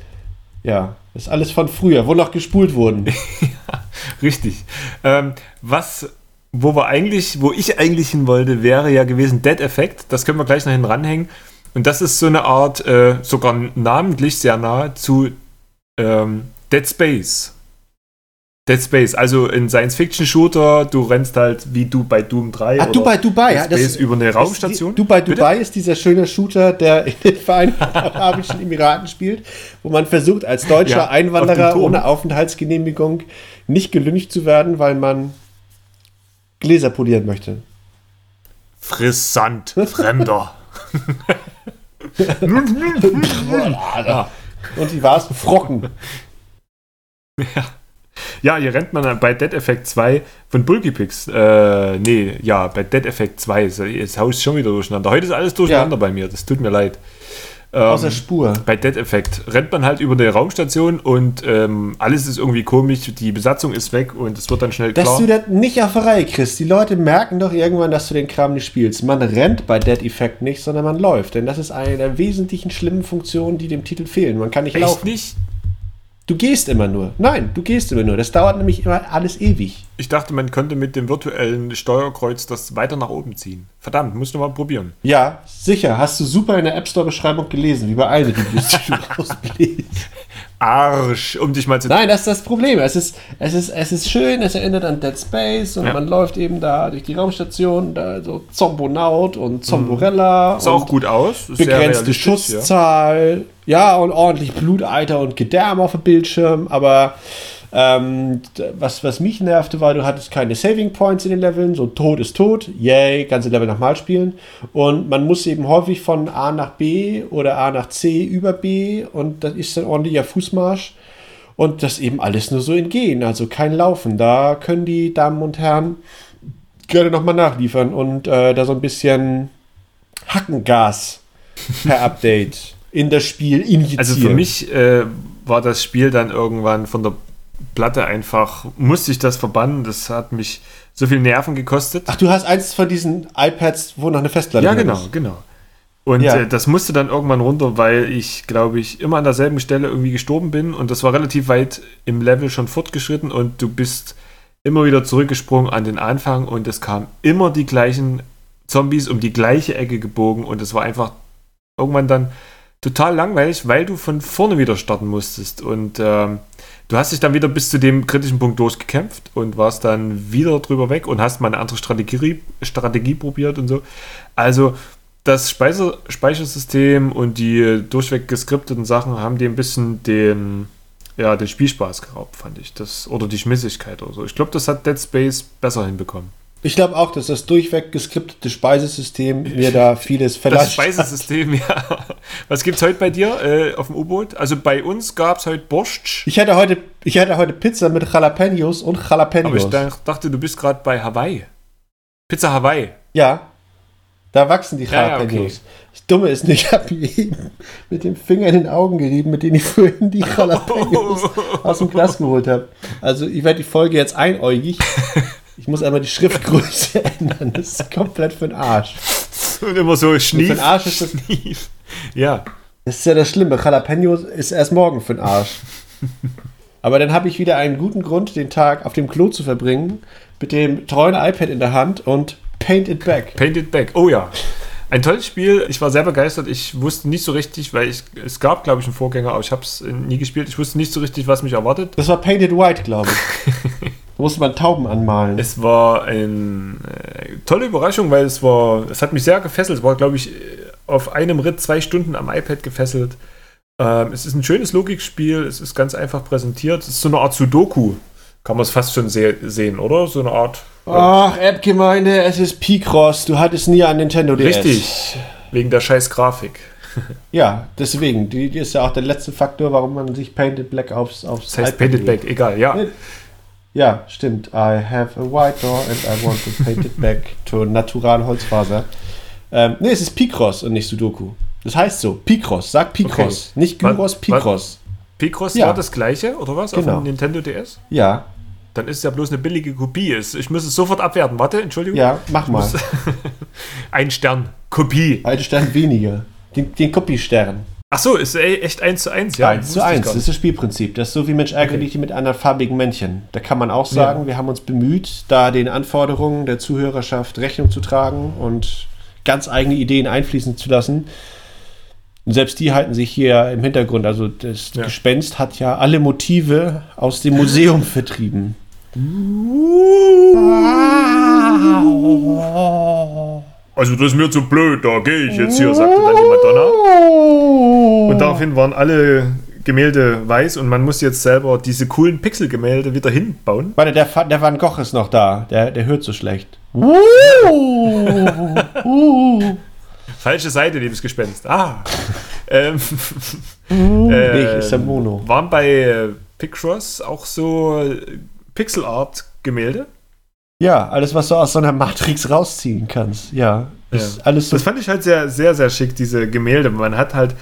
[SPEAKER 1] ja, das ist alles von früher, wo noch gespult wurden.
[SPEAKER 2] Richtig. Ähm, was, wo wir eigentlich, wo ich eigentlich hin wollte, wäre ja gewesen Dead Effect. Das können wir gleich noch hinten ranhängen. Und das ist so eine Art, äh, sogar namentlich sehr nah zu ähm, Dead Space. Dead Space, also ein Science-Fiction-Shooter, du rennst halt wie du bei Doom 3.
[SPEAKER 1] Ah,
[SPEAKER 2] oder
[SPEAKER 1] Dubai, Dubai. ja,
[SPEAKER 2] Dead Space über eine Raumstation.
[SPEAKER 1] Die, Dubai,
[SPEAKER 2] Bitte?
[SPEAKER 1] Dubai ist dieser schöne Shooter, der in den Vereinigten Arabischen Emiraten spielt, wo man versucht, als deutscher
[SPEAKER 2] Ja, auf
[SPEAKER 1] Einwanderer
[SPEAKER 2] Turm.
[SPEAKER 1] ohne Aufenthaltsgenehmigung nicht gelüncht zu werden, weil man Gläser polieren möchte.
[SPEAKER 2] Frissant, Fremder. ja.
[SPEAKER 1] Und die war es Frocken.
[SPEAKER 2] Ja, hier rennt man bei Dead Effect 2 von Bulky Pix. Äh, nee, ja, bei Dead Effect 2 ist das Haus schon wieder durcheinander. Heute ist alles durcheinander
[SPEAKER 1] Ja.
[SPEAKER 2] bei mir, das tut mir leid. Ähm,
[SPEAKER 1] Außer Spur.
[SPEAKER 2] bei Dead Effect rennt man halt über eine Raumstation und ähm, alles ist irgendwie komisch, die Besatzung ist weg und es wird dann schnell
[SPEAKER 1] Dass
[SPEAKER 2] klar.
[SPEAKER 1] du das nicht auf der Reihe kriegst. Die Leute merken doch irgendwann, dass du den Kram nicht spielst. Man rennt bei Dead Effect nicht, sondern man läuft. Denn das ist eine der wesentlichen schlimmen Funktionen, die dem Titel fehlen. Man kann nicht
[SPEAKER 2] Echt
[SPEAKER 1] laufen.
[SPEAKER 2] nicht?
[SPEAKER 1] Du gehst immer nur. Nein, du gehst immer nur. Das dauert nämlich immer alles ewig.
[SPEAKER 2] Ich dachte, man könnte mit dem virtuellen Steuerkreuz das weiter nach oben ziehen. Verdammt, musst du mal probieren.
[SPEAKER 1] Ja, sicher. Hast du super in der App Store Beschreibung gelesen, wie bei allen Reviews, die du rausbläst.
[SPEAKER 2] Arsch, um dich mal zu.
[SPEAKER 1] Nein, das ist das Problem. Es ist, es ist, es ist schön, es erinnert an Dead Space und
[SPEAKER 2] Ja.
[SPEAKER 1] man läuft eben da durch die Raumstation, da so Zombonaut und Zomborella.
[SPEAKER 2] Sah auch gut aus. ist
[SPEAKER 1] Begrenzte
[SPEAKER 2] realistisch, ja.
[SPEAKER 1] Ja. und ordentlich Bluteiter und Gedärm auf dem Bildschirm. Aber ähm, was, was mich nervte, war, du hattest keine Saving Points in den Leveln. So tot ist tot. Yay, ganze Level nochmal spielen. Und man muss eben häufig von A nach B oder A nach C über B. Und das ist dann ordentlicher Fußmarsch. Und das eben alles nur so in Gehen, also kein Laufen. Da können die Damen und Herren gerne nochmal nachliefern und äh, da so ein bisschen Hackengas per Update in das Spiel injizieren.
[SPEAKER 2] Also für mich äh, war das Spiel dann irgendwann von der Platte einfach, musste ich das verbannen. Das hat mich so viel Nerven gekostet.
[SPEAKER 1] Ach, du hast eins von diesen iPads, wo noch eine Festplatte
[SPEAKER 2] ja, genau,
[SPEAKER 1] ist.
[SPEAKER 2] genau. Und
[SPEAKER 1] Ja.
[SPEAKER 2] äh, das musste dann irgendwann runter, weil ich, glaube ich, immer an derselben Stelle irgendwie gestorben bin. Und das war relativ weit im Level schon fortgeschritten und du bist immer wieder zurückgesprungen an den Anfang und es kamen immer die gleichen Zombies um die gleiche Ecke gebogen und es war einfach irgendwann dann total langweilig, weil du von vorne wieder starten musstest. Und ähm, du hast dich dann wieder bis zu dem kritischen Punkt durchgekämpft und warst dann wieder drüber weg und hast mal eine andere Strategie, Strategie probiert und so. Also das Speiser, Speichersystem und die durchweg geskripteten Sachen haben dir ein bisschen den, ja, den Spielspaß geraubt, fand ich. Das, oder die Schmissigkeit oder so. Ich glaube, das hat Dead Space besser hinbekommen.
[SPEAKER 1] Ich glaube auch, dass das durchweg geskriptete Speisesystem mir da vieles
[SPEAKER 2] Das
[SPEAKER 1] verlasst.
[SPEAKER 2] Speisesystem, ja. Was gibt's heute bei dir äh, auf dem U-Boot? Also bei uns gab's heute Borscht.
[SPEAKER 1] Ich hatte heute, ich hatte heute Pizza mit Jalapenos und
[SPEAKER 2] Aber
[SPEAKER 1] Jalapenos.
[SPEAKER 2] ich dach- dachte, du bist gerade bei Hawaii. Pizza Hawaii.
[SPEAKER 1] ja, da wachsen die
[SPEAKER 2] Ja, ja,
[SPEAKER 1] Jalapenos.
[SPEAKER 2] okay.
[SPEAKER 1] Das Dumme ist nicht, ich habe eben mit dem Finger in den Augen gerieben, mit denen ich vorhin die Jalapenos aus dem Glas geholt habe. Also ich werde die Folge jetzt einäugig. Ich muss einmal die Schriftgröße ändern. Das ist komplett für den Arsch.
[SPEAKER 2] Und immer so schnief.
[SPEAKER 1] Für den Arsch ist das,
[SPEAKER 2] schnief. Ja.
[SPEAKER 1] das ist ja das Schlimme. Jalapenos ist erst morgen für den Arsch. Aber dann habe ich wieder einen guten Grund, den Tag auf dem Klo zu verbringen, mit dem treuen iPad in der Hand und Paint It Back.
[SPEAKER 2] Paint It Back. Oh ja. Ein tolles Spiel. Ich war sehr begeistert. Ich wusste nicht so richtig, weil ich, es gab, glaube ich, einen Vorgänger, aber ich habe es nie gespielt. Ich wusste nicht so richtig, was mich erwartet.
[SPEAKER 1] Das war Painted White, glaube ich. da musste man Tauben anmalen.
[SPEAKER 2] Es war eine äh, tolle Überraschung, weil es war, es hat mich sehr gefesselt. Es war, glaube ich, auf einem Ritt zwei Stunden am iPad gefesselt. Ähm, es ist ein schönes Logikspiel, es ist ganz einfach präsentiert. Es ist so eine Art Sudoku, kann man es fast schon se sehen, oder? So eine Art.
[SPEAKER 1] Ach, App-Gemeinde, es ist P-Cross. Du hattest nie ein Nintendo DS.
[SPEAKER 2] Richtig, wegen der scheiß Grafik.
[SPEAKER 1] Ja, deswegen. Die, die ist ja auch der letzte Faktor, warum man sich Painted Black aufs, aufs
[SPEAKER 2] Das heißt Painted. Back, egal, ja.
[SPEAKER 1] Ja, stimmt. I have a white door and I want to paint it back to natural Holzfaser. Ähm, nee, es ist Picross und nicht Sudoku. Das heißt so, Picross. Sag Picross. Nicht
[SPEAKER 2] Was-
[SPEAKER 1] Gyros, Picross.
[SPEAKER 2] Picross
[SPEAKER 1] Ja.
[SPEAKER 2] war das gleiche, oder was?
[SPEAKER 1] Genau.
[SPEAKER 2] Auf dem Nintendo DS?
[SPEAKER 1] Ja,
[SPEAKER 2] Dann ist es ja bloß eine billige Kopie. Ich muss es sofort abwerten. Warte, Entschuldigung.
[SPEAKER 1] ja, mach mal.
[SPEAKER 2] Ein Stern. Kopie.
[SPEAKER 1] Ein Stern weniger. Den, den Kopie-Stern.
[SPEAKER 2] Ach so, ist echt 1 zu 1, ja?
[SPEAKER 1] 1 zu
[SPEAKER 2] wusste ich
[SPEAKER 1] 1,
[SPEAKER 2] gar
[SPEAKER 1] das ist das Spielprinzip. Das ist so wie Mensch ärgerlich mit anderen farbigen Männchen. Da kann man auch sagen, wir haben uns bemüht, da den Anforderungen der Zuhörerschaft Rechnung zu tragen und ganz eigene Ideen einfließen zu lassen. Und selbst die halten sich hier im Hintergrund. Also das
[SPEAKER 2] Ja.
[SPEAKER 1] Gespenst hat ja alle Motive aus dem Museum vertrieben.
[SPEAKER 2] Also das ist mir zu blöd, da gehe ich jetzt hier, sagte dann die Madonna. Und daraufhin waren alle Gemälde weiß und man muss jetzt selber diese coolen Pixelgemälde wieder hinbauen.
[SPEAKER 1] Warte, der, der Van Gogh ist noch da. Der, der hört so schlecht.
[SPEAKER 2] Falsche Seite, liebes Gespenst. Ah. ähm,
[SPEAKER 1] Nee, ist der Mono.
[SPEAKER 2] Waren bei äh, Picross auch so äh, Pixel-Art-Gemälde?
[SPEAKER 1] Ja, alles, was du aus so einer Matrix rausziehen kannst. Ja, ist
[SPEAKER 2] Ja.
[SPEAKER 1] alles so.
[SPEAKER 2] Das fand ich halt sehr, sehr, sehr schick, diese Gemälde. Man hat halt,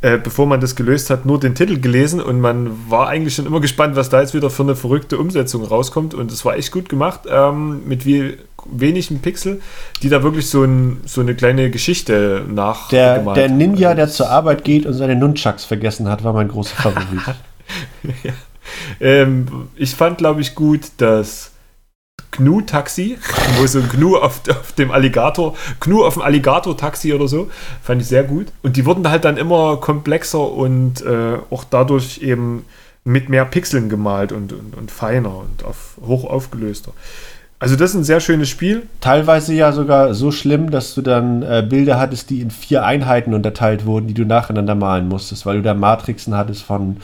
[SPEAKER 2] äh, bevor man das gelöst hat, nur den Titel gelesen und man war eigentlich schon immer gespannt, was da jetzt wieder für eine verrückte Umsetzung rauskommt. Und es war echt gut gemacht, ähm, mit wie wenigen Pixel, die da wirklich so, ein, so eine kleine Geschichte nach
[SPEAKER 1] Der, der Ninja, der zur Arbeit geht und seine Nunchucks vergessen hat, war mein großer Favorit.
[SPEAKER 2] Ähm, ich fand, glaube ich, gut, dass Gnu-Taxi, wo so ein Gnu auf, auf dem Alligator, Gnu auf dem Alligator-Taxi oder so, fand ich sehr gut. Und die wurden halt dann immer komplexer und äh, auch dadurch eben mit mehr Pixeln gemalt und, und, und feiner und auf, hoch aufgelöster. Also das ist ein sehr schönes Spiel.
[SPEAKER 1] Teilweise ja sogar so schlimm, dass du dann äh, Bilder hattest, die in vier Einheiten unterteilt wurden, die du nacheinander malen musstest, weil du da Matrixen hattest von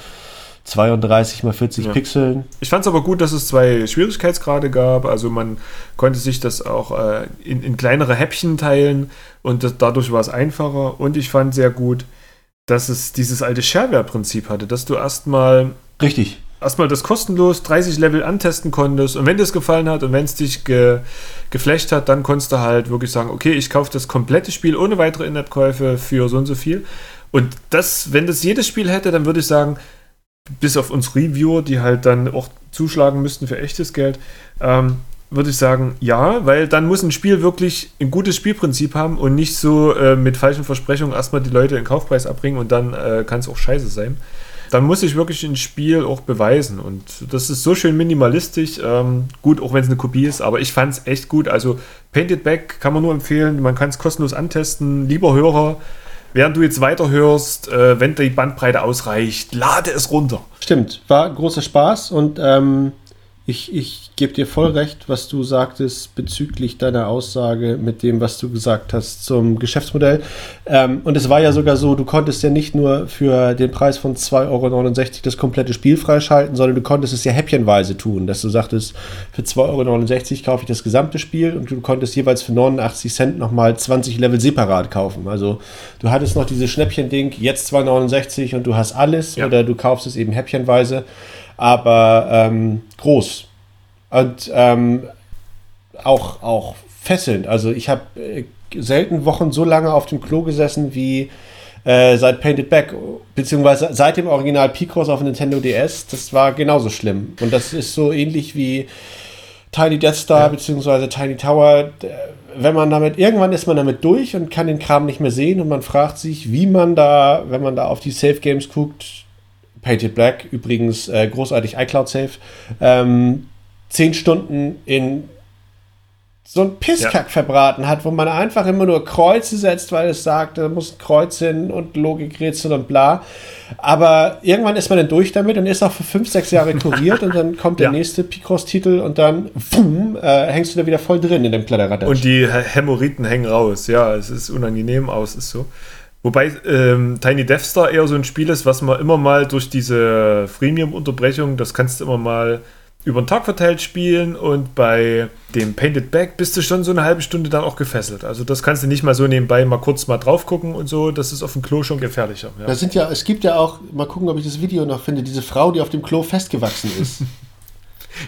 [SPEAKER 1] 32 mal 40
[SPEAKER 2] Ja.
[SPEAKER 1] Pixeln.
[SPEAKER 2] Ich fand es aber gut, dass es zwei Schwierigkeitsgrade gab. Also man konnte sich das auch äh, in, in kleinere Häppchen teilen und das, dadurch war es einfacher. Und ich fand sehr gut, dass es dieses alte Shareware-Prinzip hatte, dass du erstmal
[SPEAKER 1] Richtig.
[SPEAKER 2] erstmal das kostenlos 30 Level antesten konntest und wenn dir es gefallen hat und wenn es dich ge, geflasht hat, dann konntest du halt wirklich sagen, okay, ich kaufe das komplette Spiel ohne weitere In-App-Käufe für so und so viel. Und das, wenn das jedes Spiel hätte, dann würde ich sagen, bis auf uns Reviewer, die halt dann auch zuschlagen müssten für echtes Geld, ähm, würde ich sagen, ja, weil dann muss ein Spiel wirklich ein gutes Spielprinzip haben und nicht so äh, mit falschen Versprechungen erstmal die Leute in Kaufpreis abbringen und dann äh, kann es auch scheiße sein. Dann muss ich wirklich ein Spiel auch beweisen und das ist so schön minimalistisch. Ähm, gut, auch wenn es eine Kopie ist, aber ich fand es echt gut. Also Painted Back kann man nur empfehlen, man kann es kostenlos antesten. Lieber Hörer, während du jetzt weiterhörst, äh, wenn die Bandbreite ausreicht, lade es runter.
[SPEAKER 1] Stimmt, war großer Spaß und ähm, ich, ich gebe dir voll recht, was du sagtest bezüglich deiner Aussage mit dem, was du gesagt hast zum Geschäftsmodell. Ähm, und es war ja sogar so, du konntest ja nicht nur für den Preis von 2,69 Euro das komplette Spiel freischalten, sondern du konntest es ja häppchenweise tun, dass du sagtest, für 2,69 Euro kaufe ich das gesamte Spiel und du konntest jeweils für 89 Cent nochmal 20 Level separat kaufen. Also du hattest noch dieses Schnäppchen-Ding, jetzt 2,69 und du hast alles
[SPEAKER 2] Ja.
[SPEAKER 1] oder du kaufst es eben häppchenweise aber ähm, groß. Und ähm, auch, auch fesselnd. Also ich habe äh, selten Wochen so lange auf dem Klo gesessen wie äh, seit Painted Back, beziehungsweise seit dem Original Picross auf Nintendo DS. Das war genauso schlimm. Und das ist so ähnlich wie Tiny Death Star beziehungsweise Tiny Tower. Wenn man damit, irgendwann ist man damit durch und kann den Kram nicht mehr sehen und man fragt sich, wie man da, wenn man da auf die Safe Games guckt, Painted Black, übrigens äh, großartig iCloud Safe, ähm, zehn Stunden in so ein Pisskack
[SPEAKER 2] Ja.
[SPEAKER 1] verbraten hat, wo man einfach immer nur Kreuze setzt, weil es sagt, da muss ein Kreuz hin und Logikrätsel und bla. Aber irgendwann ist man dann durch damit und ist auch für fünf, sechs Jahre kuriert und dann kommt der
[SPEAKER 2] Ja.
[SPEAKER 1] nächste Picross-Titel und dann boom, äh, hängst du da wieder voll drin in dem Kletterrad.
[SPEAKER 2] Und die Hä- Hämorrhoiden hängen raus. Ja, es ist unangenehm, es ist so. Wobei ähm, Tiny Death Star eher so ein Spiel ist, was man immer mal durch diese Freemium-Unterbrechung, das kannst du immer mal über den Tag verteilt spielen und bei dem Painted Back bist du schon so eine halbe Stunde dann auch gefesselt. Also das kannst du nicht mal so nebenbei mal kurz mal drauf gucken und so. Das ist auf dem Klo schon gefährlicher. Ja.
[SPEAKER 1] Da sind ja, es gibt ja auch, mal gucken, ob ich das Video noch finde, diese Frau, die auf dem Klo festgewachsen ist.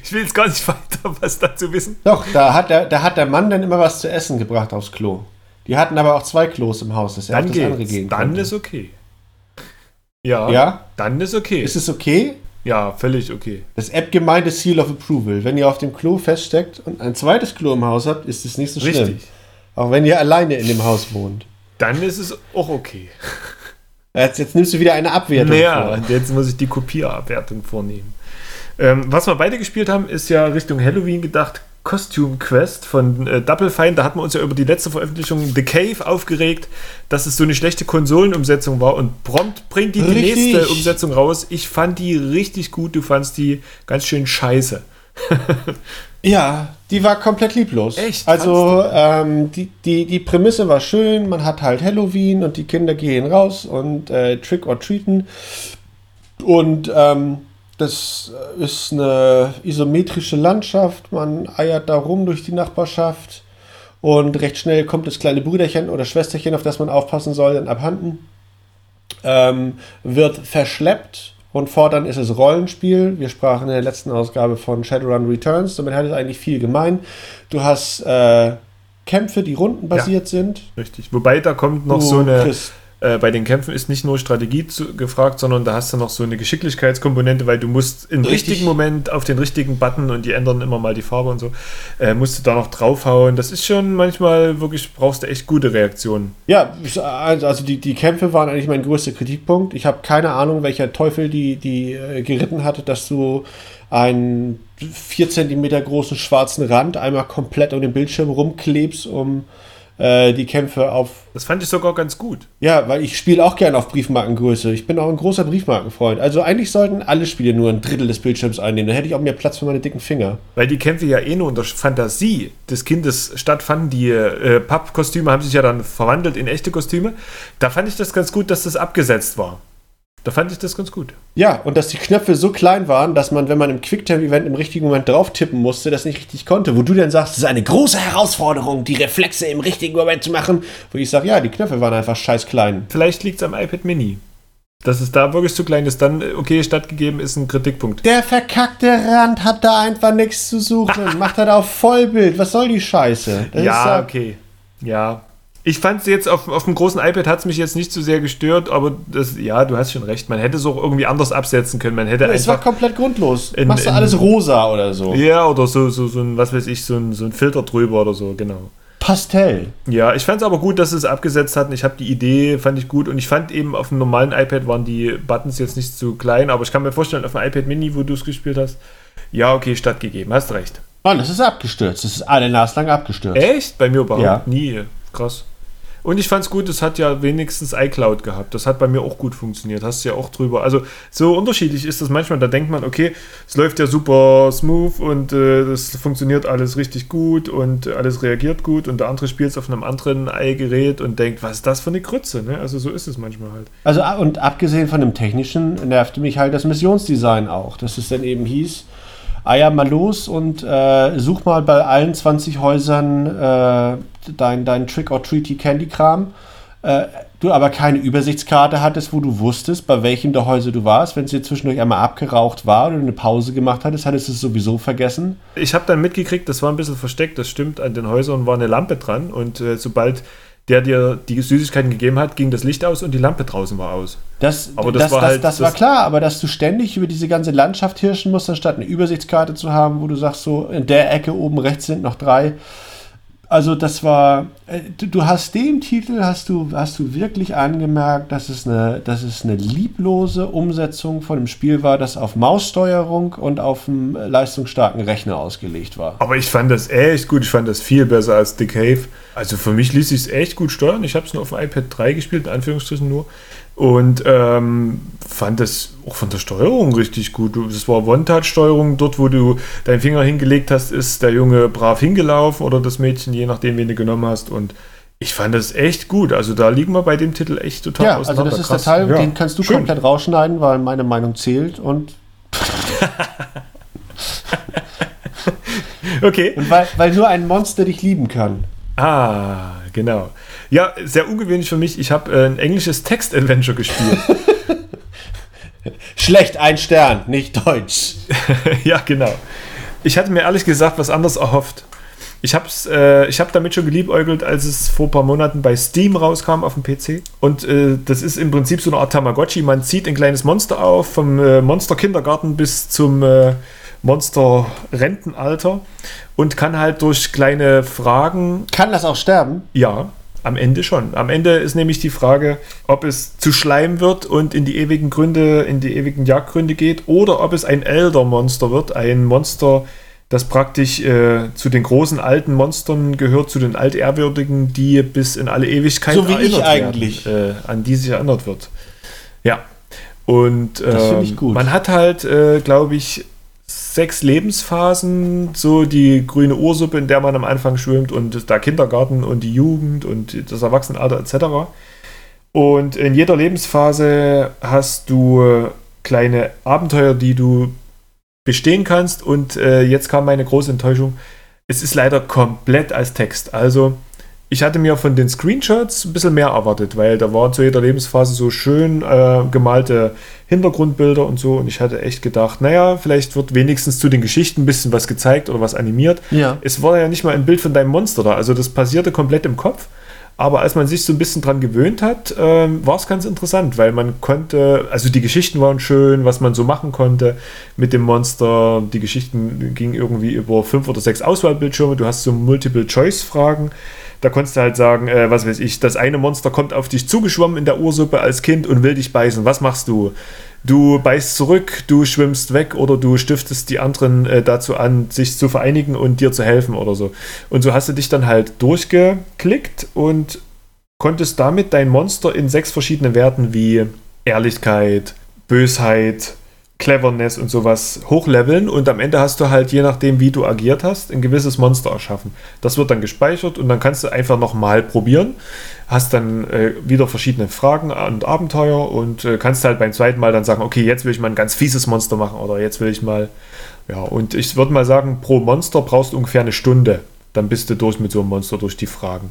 [SPEAKER 2] Ich will jetzt gar nicht weiter was dazu wissen.
[SPEAKER 1] Doch, da hat, der, da hat der Mann dann immer was zu essen gebracht aufs Klo. Die hatten aber auch zwei Klos im Haus, dass er
[SPEAKER 2] Dann
[SPEAKER 1] auf das andere
[SPEAKER 2] geht's.
[SPEAKER 1] gehen
[SPEAKER 2] Dann
[SPEAKER 1] konnte.
[SPEAKER 2] ist okay. Ja,
[SPEAKER 1] Ja?
[SPEAKER 2] dann ist okay.
[SPEAKER 1] Ist es okay?
[SPEAKER 2] ja, völlig okay.
[SPEAKER 1] Das App-Gemeinde Seal of Approval. Wenn ihr auf dem Klo feststeckt und ein zweites Klo im Haus habt, ist es nicht so schlimm.
[SPEAKER 2] Richtig.
[SPEAKER 1] Auch wenn ihr alleine in dem Haus wohnt.
[SPEAKER 2] Dann ist es auch okay.
[SPEAKER 1] Jetzt, jetzt nimmst du wieder eine Abwertung
[SPEAKER 2] Naja,
[SPEAKER 1] vor.
[SPEAKER 2] jetzt muss ich die Kopierabwertung vornehmen. Ähm, was wir beide gespielt haben, ist ja Richtung Halloween gedacht. Costume Quest von äh, Double Fine. Da hatten wir uns ja über die letzte Veröffentlichung The Cave aufgeregt, dass es so eine schlechte Konsolenumsetzung war und prompt bringt die, die nächste Umsetzung raus. Ich fand die richtig gut, du fandst die ganz schön scheiße.
[SPEAKER 1] Ja, die war komplett lieblos.
[SPEAKER 2] Echt?
[SPEAKER 1] Also ähm, die, die, die Prämisse war schön, man hat halt Halloween und die Kinder gehen raus und äh, Trick or Treaten. Und ähm, das ist eine isometrische Landschaft, man eiert da rum durch die Nachbarschaft und recht schnell kommt das kleine Brüderchen oder Schwesterchen, auf das man aufpassen soll, dann abhanden. Ähm, wird verschleppt und fortan ist es Rollenspiel. Wir sprachen in der letzten Ausgabe von Shadowrun Returns. Damit hat es eigentlich viel gemein. Du hast äh, Kämpfe, die rundenbasiert sind.
[SPEAKER 2] Richtig. Wobei da kommt noch
[SPEAKER 1] Du
[SPEAKER 2] so eine.
[SPEAKER 1] kriegst-
[SPEAKER 2] Äh, bei den Kämpfen ist nicht nur Strategie zu, gefragt, sondern da hast du noch so eine Geschicklichkeitskomponente, weil du musst im
[SPEAKER 1] Richtig.
[SPEAKER 2] richtigen Moment auf den richtigen Button und die ändern immer mal die Farbe und so, äh, musst du da noch draufhauen. Das ist schon manchmal wirklich, brauchst du echt gute Reaktionen.
[SPEAKER 1] Ja, also die, die Kämpfe waren eigentlich mein größter Kritikpunkt. Ich habe keine Ahnung, welcher Teufel die, die äh, geritten hatte, dass du einen 4 cm großen schwarzen Rand einmal komplett um den Bildschirm rumklebst, um äh, die Kämpfe auf
[SPEAKER 2] Das fand ich sogar ganz gut.
[SPEAKER 1] Ja, weil ich spiele auch gerne auf Briefmarkengröße. Ich bin auch ein großer Briefmarkenfreund. Also eigentlich sollten alle Spiele nur ein Drittel des Bildschirms einnehmen. Dann hätte ich auch mehr Platz für meine dicken Finger.
[SPEAKER 2] Weil die Kämpfe ja eh nur unter Fantasie des Kindes stattfanden. Die äh, Pappkostüme haben sich ja dann verwandelt in echte Kostüme. Da fand ich das ganz gut, dass das abgesetzt war. Da fand ich das ganz gut.
[SPEAKER 1] Ja, und dass die Knöpfe so klein waren, dass man, wenn man im Quicktime-Event im richtigen Moment drauf tippen musste, das nicht richtig konnte. Wo du dann sagst, es ist eine große Herausforderung, die Reflexe im richtigen Moment zu machen. Wo ich sage, ja, die Knöpfe waren einfach scheiß klein.
[SPEAKER 2] Vielleicht liegt es am iPad Mini. Dass es da wirklich zu klein ist, dann okay stattgegeben ist ein Kritikpunkt.
[SPEAKER 1] Der verkackte Rand hat da einfach nichts zu suchen. Macht er da auf Vollbild. Was soll die Scheiße? Das
[SPEAKER 2] Ja, okay. Ja. Ich fand es jetzt auf, auf dem großen iPad hat es mich jetzt nicht so sehr gestört, aber das, ja, du hast schon recht. Man hätte es auch irgendwie anders absetzen können. Man hätte
[SPEAKER 1] es war komplett grundlos.
[SPEAKER 2] In-
[SPEAKER 1] Machst du
[SPEAKER 2] in-
[SPEAKER 1] alles rosa oder so.
[SPEAKER 2] Ja, oder so, so, so ein, was weiß ich, so ein, so ein Filter drüber oder so, genau.
[SPEAKER 1] Pastell.
[SPEAKER 2] Ja, ich fand es aber gut, dass sie es abgesetzt hatten. Ich habe die Idee, fand ich gut. Und ich fand eben, auf dem normalen iPad waren die Buttons jetzt nicht zu klein, aber ich kann mir vorstellen, auf dem iPad Mini, wo du es gespielt hast, ja, okay, stattgegeben, hast recht.
[SPEAKER 1] Mann, das ist abgestürzt. Das ist eine Nase lang abgestürzt.
[SPEAKER 2] Echt? Bei mir überhaupt
[SPEAKER 1] Ja.
[SPEAKER 2] nie. Krass. Und ich fand's gut, es hat ja wenigstens iCloud gehabt. Das hat bei mir auch gut funktioniert. Hast du ja auch drüber. Also so unterschiedlich ist das manchmal. Da denkt man, okay, es läuft ja super smooth und äh, funktioniert alles richtig gut und alles reagiert gut. Und der andere spielt es auf einem anderen i-Gerät und denkt, was ist das für eine Krütze? Ne? Also so ist es manchmal halt.
[SPEAKER 1] Also, und abgesehen von dem Technischen nervte mich halt das Missionsdesign auch. Dass es dann eben hieß, ja, mal los und äh, such mal bei allen 20 Häusern äh, dein, dein Trick-or-Treaty Candy-Kram. Äh, du aber keine Übersichtskarte hattest, wo du wusstest, bei welchem der Häuser du warst. Wenn es dir zwischendurch einmal abgeraucht war oder eine Pause gemacht hattest, hattest du es sowieso vergessen.
[SPEAKER 2] Ich habe dann mitgekriegt, das war ein bisschen versteckt, das stimmt, an den Häusern war eine Lampe dran und äh, sobald der dir die Süßigkeiten gegeben hat, ging das Licht aus und die Lampe draußen war aus.
[SPEAKER 1] Das,
[SPEAKER 2] Aber das
[SPEAKER 1] das,
[SPEAKER 2] war
[SPEAKER 1] das,
[SPEAKER 2] halt-
[SPEAKER 1] das war klar, aber dass du ständig über diese ganze Landschaft hirschen musst, anstatt eine Übersichtskarte zu haben, wo du sagst, so in der Ecke oben rechts sind noch drei. Also das war, äh, du, hast dem Titel, hast du, hast du wirklich angemerkt, dass es, eine, dass es eine lieblose Umsetzung von dem Spiel war, das auf Maussteuerung und auf einem leistungsstarken Rechner ausgelegt war.
[SPEAKER 2] Aber ich fand das echt gut. Ich fand das viel besser als The Cave. Also für mich ließ sich es echt gut steuern. Ich habe es nur auf dem iPad 3 gespielt, in Anführungsstrichen nur. Und ähm, fand das auch von der Steuerung richtig gut. Das war One-Touch-Steuerung. Dort, wo du deinen Finger hingelegt hast, ist der Junge brav hingelaufen oder das Mädchen, je nachdem, wen du genommen hast. Und ich fand das echt gut. Also da liegen wir bei dem Titel echt total
[SPEAKER 1] Ja, also
[SPEAKER 2] auseinander.
[SPEAKER 1] das ist der
[SPEAKER 2] Krass.
[SPEAKER 1] Teil,
[SPEAKER 2] Ja,
[SPEAKER 1] den kannst du
[SPEAKER 2] schön.
[SPEAKER 1] komplett rausschneiden, weil meine Meinung zählt und,
[SPEAKER 2] Okay.
[SPEAKER 1] und weil, weil nur ein Monster dich lieben kann.
[SPEAKER 2] Ah, genau. Ja, sehr ungewöhnlich für mich. Ich habe äh, ein englisches Text-Adventure gespielt.
[SPEAKER 1] Schlecht, ein Stern, nicht Deutsch.
[SPEAKER 2] ja, genau. Ich hatte mir ehrlich gesagt was anderes erhofft. Ich habe äh, ich hab damit schon geliebäugelt, als es vor ein paar Monaten bei Steam rauskam auf dem PC. Und äh, das ist im Prinzip so eine Art Tamagotchi. Man zieht ein kleines Monster auf, vom äh, Monster-Kindergarten bis zum äh, Monster-Rentenalter und kann halt durch kleine Fragen
[SPEAKER 1] Kann das auch sterben?
[SPEAKER 2] ja, am Ende schon. Am Ende ist nämlich die Frage, ob es zu Schleim wird und in die ewigen Gründe, in die ewigen Jagdgründe geht, oder ob es ein Elder-Monster wird, ein Monster, das praktisch äh, zu den großen alten Monstern gehört, zu den altehrwürdigen, die bis in alle Ewigkeit
[SPEAKER 1] So wie ich eigentlich.
[SPEAKER 2] werden, äh, an die sich erinnert wird. Ja. Und ähm,
[SPEAKER 1] gut.
[SPEAKER 2] man hat halt, äh, glaube ich, sechs Lebensphasen, so die grüne Ursuppe, in der man am Anfang schwimmt und der Kindergarten und die Jugend und das Erwachsenenalter etc. Und in jeder Lebensphase hast du kleine Abenteuer, die du bestehen kannst. Und äh, jetzt kam meine große Enttäuschung. Es ist leider komplett als Text. Also ich hatte mir von den Screenshots ein bisschen mehr erwartet, weil da waren zu jeder Lebensphase so schön äh, gemalte Hintergrundbilder und so. Und ich hatte echt gedacht, naja, vielleicht wird wenigstens zu den Geschichten ein bisschen was gezeigt oder was animiert.
[SPEAKER 1] Ja.
[SPEAKER 2] Es war ja nicht mal ein Bild von deinem Monster da. Also das passierte komplett im Kopf. Aber als man sich so ein bisschen dran gewöhnt hat, ähm, war es ganz interessant, weil man konnte, also die Geschichten waren schön, was man so machen konnte mit dem Monster. Die Geschichten gingen irgendwie über fünf oder sechs Auswahlbildschirme. Du hast so Multiple-Choice-Fragen. Da konntest du halt sagen, äh, was weiß ich, das eine Monster kommt auf dich zugeschwommen in der Ursuppe als Kind und will dich beißen. Was machst du? Du beißt zurück, du schwimmst weg oder du stiftest die anderen äh, dazu an, sich zu vereinigen und dir zu helfen oder so. Und so hast du dich dann halt durchgeklickt und konntest damit dein Monster in sechs verschiedene Werten wie Ehrlichkeit, Bösheit, Cleverness und sowas hochleveln und am Ende hast du halt, je nachdem, wie du agiert hast, ein gewisses Monster erschaffen. Das wird dann gespeichert und dann kannst du einfach nochmal probieren. Hast dann äh, wieder verschiedene Fragen und Abenteuer und äh, kannst halt beim zweiten Mal dann sagen, okay, jetzt will ich mal ein ganz fieses Monster machen oder jetzt will ich mal, ja, und ich würde mal sagen, pro Monster brauchst du ungefähr eine Stunde. Dann bist du durch mit so einem Monster durch die Fragen.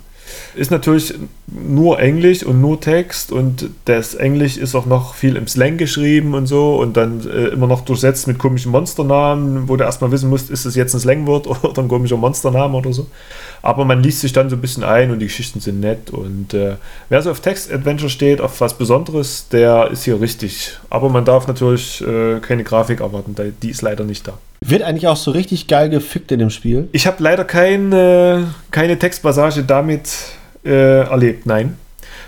[SPEAKER 2] Ist natürlich nur Englisch und nur Text und das Englisch ist auch noch viel im Slang geschrieben und so und dann äh, immer noch durchsetzt mit komischen Monsternamen, wo du erstmal wissen musst, ist es jetzt ein Slangwort oder ein komischer Monstername oder so. Aber man liest sich dann so ein bisschen ein und die Geschichten sind nett und äh, wer so auf Text-Adventure steht, auf was Besonderes, der ist hier richtig. Aber man darf natürlich äh, keine Grafik erwarten, die ist leider nicht da.
[SPEAKER 1] Wird eigentlich auch so richtig geil gefickt in dem Spiel?
[SPEAKER 2] Ich habe leider kein, äh, keine Textpassage damit äh, erlebt, nein.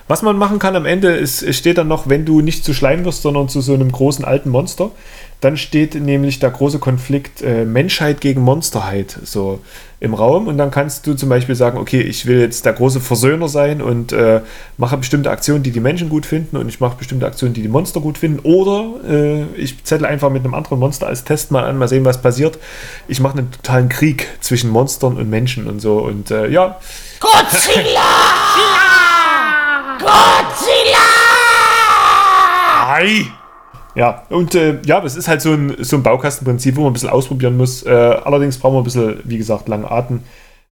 [SPEAKER 2] Was man machen kann am Ende, ist, es steht dann noch, wenn du nicht zu Schleim wirst, sondern zu so einem großen alten Monster, dann steht nämlich der große Konflikt äh, Menschheit gegen Monsterheit so im Raum. Und dann kannst du zum Beispiel sagen, okay, ich will jetzt der große Versöhner sein und äh, mache bestimmte Aktionen, die die Menschen gut finden und ich mache bestimmte Aktionen, die die Monster gut finden. Oder äh, ich zettle einfach mit einem anderen Monster als Test mal an, mal sehen, was passiert. Ich mache einen totalen Krieg zwischen Monstern und Menschen und so. Und äh, ja.
[SPEAKER 3] Godzilla! Godzilla!
[SPEAKER 2] Ei! Ja, und äh, ja, es ist halt so ein, so ein Baukastenprinzip, wo man ein bisschen ausprobieren muss. Äh, allerdings braucht man ein bisschen, wie gesagt, langen Atem.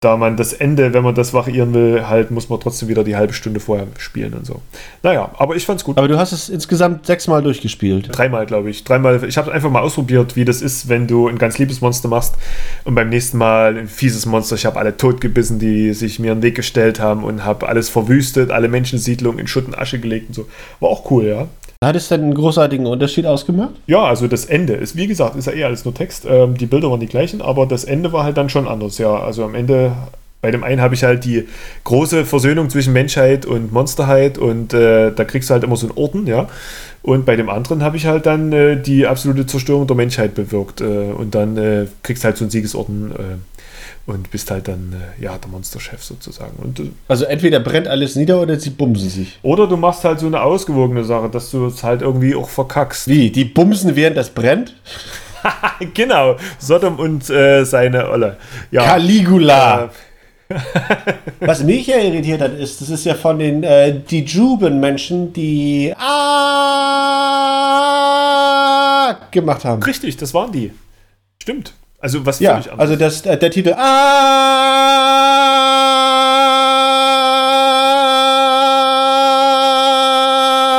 [SPEAKER 2] Da man das Ende, wenn man das variieren will, halt, muss man trotzdem wieder die halbe Stunde vorher spielen und so. Naja, aber ich fand's gut.
[SPEAKER 1] Aber du hast es insgesamt sechsmal durchgespielt.
[SPEAKER 2] Dreimal, glaube ich. Dreimal. Ich habe einfach mal ausprobiert, wie das ist, wenn du ein ganz liebes Monster machst und beim nächsten Mal ein fieses Monster. Ich habe alle totgebissen, die sich mir in den Weg gestellt haben und habe alles verwüstet, alle Menschensiedlungen in Schutt und Asche gelegt und so. War auch cool, ja.
[SPEAKER 1] Hat es denn einen großartigen Unterschied ausgemacht?
[SPEAKER 2] Ja, also das Ende ist, wie gesagt, ist ja eher alles nur Text. Ähm, die Bilder waren die gleichen, aber das Ende war halt dann schon anders. Ja, also am Ende, bei dem einen habe ich halt die große Versöhnung zwischen Menschheit und Monsterheit und äh, da kriegst du halt immer so einen Orden, ja. Und bei dem anderen habe ich halt dann äh, die absolute Zerstörung der Menschheit bewirkt äh, und dann äh, kriegst du halt so einen Siegesorden äh, und bist halt dann äh, ja der Monsterchef sozusagen. Und,
[SPEAKER 1] Also entweder brennt alles nieder oder sie bumsen sich.
[SPEAKER 2] oder du machst halt so eine ausgewogene Sache, dass du es halt irgendwie auch verkackst.
[SPEAKER 1] Wie? Die bumsen während das brennt?
[SPEAKER 2] genau, Sodom und äh, seine Olle. Ja,
[SPEAKER 1] Caligula.
[SPEAKER 2] äh,
[SPEAKER 1] Was mich ja irritiert hat, ist, das ist ja von den äh, die Juben-Menschen, die ah gemacht haben.
[SPEAKER 2] richtig, das waren die. Stimmt. Also was
[SPEAKER 1] Ja, also das, äh, der Titel ah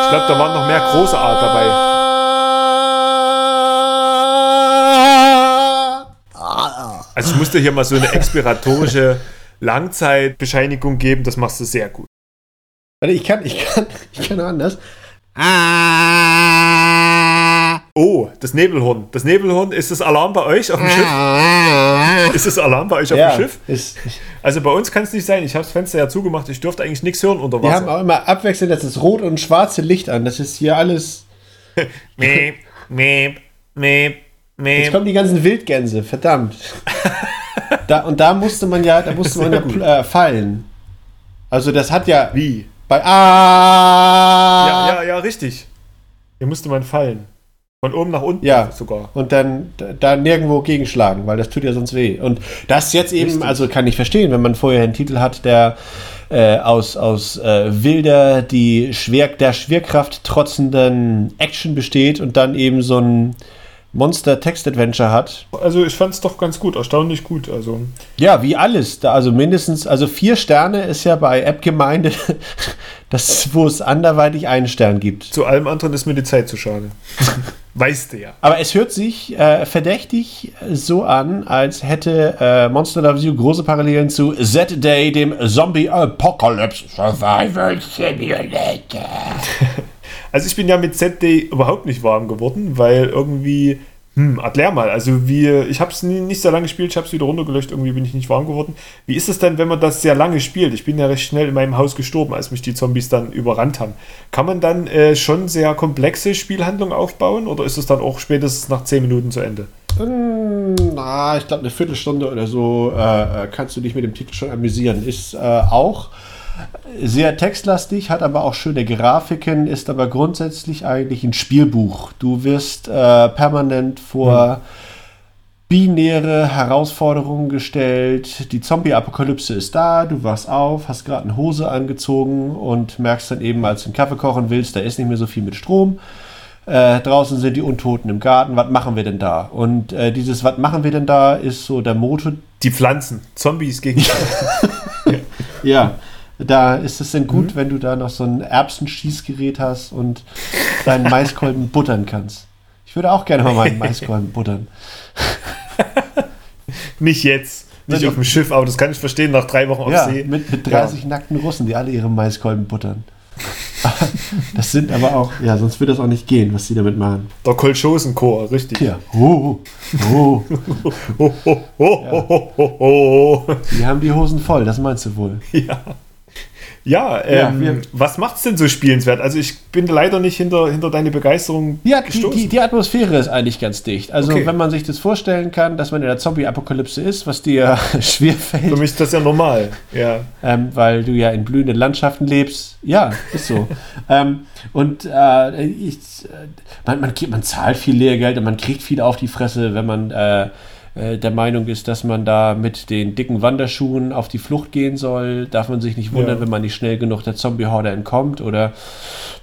[SPEAKER 2] Ich glaube, da waren noch mehr große Art dabei. Also ich musste hier mal so eine expiratorische Langzeitbescheinigung geben, das machst du sehr gut.
[SPEAKER 1] Warte, ich kann, ich kann, ich kann anders.
[SPEAKER 2] Oh, das Nebelhorn. Das Nebelhorn, ist das Alarm bei euch auf dem Schiff? Ist das Alarm bei euch auf
[SPEAKER 1] Ja,
[SPEAKER 2] dem Schiff?
[SPEAKER 1] ist,
[SPEAKER 2] Also bei uns kann es nicht sein. Ich habe das Fenster ja zugemacht. Ich dürfte eigentlich nichts hören unter
[SPEAKER 1] wir haben
[SPEAKER 2] Wasser.
[SPEAKER 1] auch immer abwechselnd das ist rot und schwarze Licht an. Das ist hier alles.
[SPEAKER 2] Meep, meep, meep,
[SPEAKER 1] Jetzt
[SPEAKER 2] meep.
[SPEAKER 1] kommen die ganzen Wildgänse, verdammt. da, und da musste man ja, da musste man ja äh, fallen. Also das hat ja
[SPEAKER 2] Wie?
[SPEAKER 1] bei ah
[SPEAKER 2] Ja, ja, ja, richtig. Hier musste man fallen. Von oben nach unten
[SPEAKER 1] Ja.
[SPEAKER 2] sogar.
[SPEAKER 1] und dann da, nirgendwo gegenschlagen, weil das tut ja sonst weh. Und das jetzt eben,
[SPEAKER 2] Richtig.
[SPEAKER 1] also kann ich verstehen, wenn man vorher einen Titel hat, der äh, aus, aus äh, wilder, die Schwer, der Schwerkraft trotzenden Action besteht und dann eben so ein Monster-Text-Adventure hat.
[SPEAKER 2] Also ich fand es doch ganz gut, erstaunlich gut. Also
[SPEAKER 1] Ja, wie alles. Da, also mindestens, also vier Sterne ist ja bei App-Gemeinde, das, wo es anderweitig einen Stern gibt.
[SPEAKER 2] zu allem anderen ist mir die Zeit zu schade. weißt du ja.
[SPEAKER 1] Aber es hört sich äh, verdächtig so an, als hätte äh, Monster Love You große Parallelen zu Z-Day, dem Zombie Apocalypse Survival Simulator.
[SPEAKER 2] Also ich bin ja mit ZD überhaupt nicht warm geworden, weil irgendwie, hm, erklär mal, also wie, ich habe es nicht sehr lange gespielt, ich habe es wieder runtergelöscht, irgendwie bin ich nicht warm geworden. Wie ist es denn, wenn man das sehr lange spielt? Ich bin ja recht schnell in meinem Haus gestorben, als mich die Zombies dann überrannt haben. Kann man dann äh, schon sehr komplexe Spielhandlungen aufbauen oder ist es dann auch spätestens nach 10 Minuten zu Ende?
[SPEAKER 1] Na, ich glaube, eine Viertelstunde oder so äh, äh, kannst du dich mit dem Titel schon amüsieren. Ist äh, auch sehr textlastig, hat aber auch schöne Grafiken, ist aber grundsätzlich eigentlich ein Spielbuch. Du wirst äh, permanent vor binäre Herausforderungen gestellt. Die Zombie-Apokalypse ist da, du wachst auf, hast gerade eine Hose angezogen und merkst dann eben, als du einen Kaffee kochen willst, da ist nicht mehr so viel mit Strom. Äh, draußen sind die Untoten im Garten, was machen wir denn da? Und äh, dieses Was machen wir denn da ist so der Motto.
[SPEAKER 2] Die Pflanzen, Zombies gegen
[SPEAKER 1] Ja. Da ist es denn gut, wenn du da noch so ein Erbsenschießgerät hast und deinen Maiskolben buttern kannst. Ich würde auch gerne mal meinen Maiskolben buttern.
[SPEAKER 2] Nicht jetzt. Nicht
[SPEAKER 1] Wenn
[SPEAKER 2] auf dem Schiff, aber das kann ich verstehen, nach drei Wochen auf
[SPEAKER 1] Ja,
[SPEAKER 2] See.
[SPEAKER 1] mit, mit 30 nackten Russen, die alle ihre Maiskolben buttern. Das sind aber auch, ja, sonst würde das auch nicht gehen, was sie damit machen.
[SPEAKER 2] Der Kolchosenchor, richtig.
[SPEAKER 1] Ja. Oh, oh,
[SPEAKER 2] ho, ho, ho, ho, ho, ho.
[SPEAKER 1] die haben die Hosen voll, das meinst du wohl.
[SPEAKER 2] Ja. Ja, ähm,
[SPEAKER 1] wir-
[SPEAKER 2] was macht's denn so spielenswert? Also ich bin leider nicht hinter, hinter deine Begeisterung
[SPEAKER 1] Ja, die,
[SPEAKER 2] gestoßen.
[SPEAKER 1] die, die Atmosphäre ist eigentlich ganz dicht. Also,
[SPEAKER 2] Okay.
[SPEAKER 1] wenn man sich das vorstellen kann, dass man in der Zombie-Apokalypse ist, was dir schwer
[SPEAKER 2] Für mich ist das ja normal. Ja.
[SPEAKER 1] ähm, weil du ja in blühenden Landschaften lebst. Ja, ist so. ähm, und äh, ich, äh, man, man, man zahlt viel Lehrgeld und man kriegt viel auf die Fresse, wenn man äh, äh, der Meinung ist, dass man da mit den dicken Wanderschuhen auf die Flucht gehen soll. Darf man sich nicht wundern,
[SPEAKER 2] Ja.
[SPEAKER 1] wenn man nicht schnell genug der Zombie-Horde entkommt oder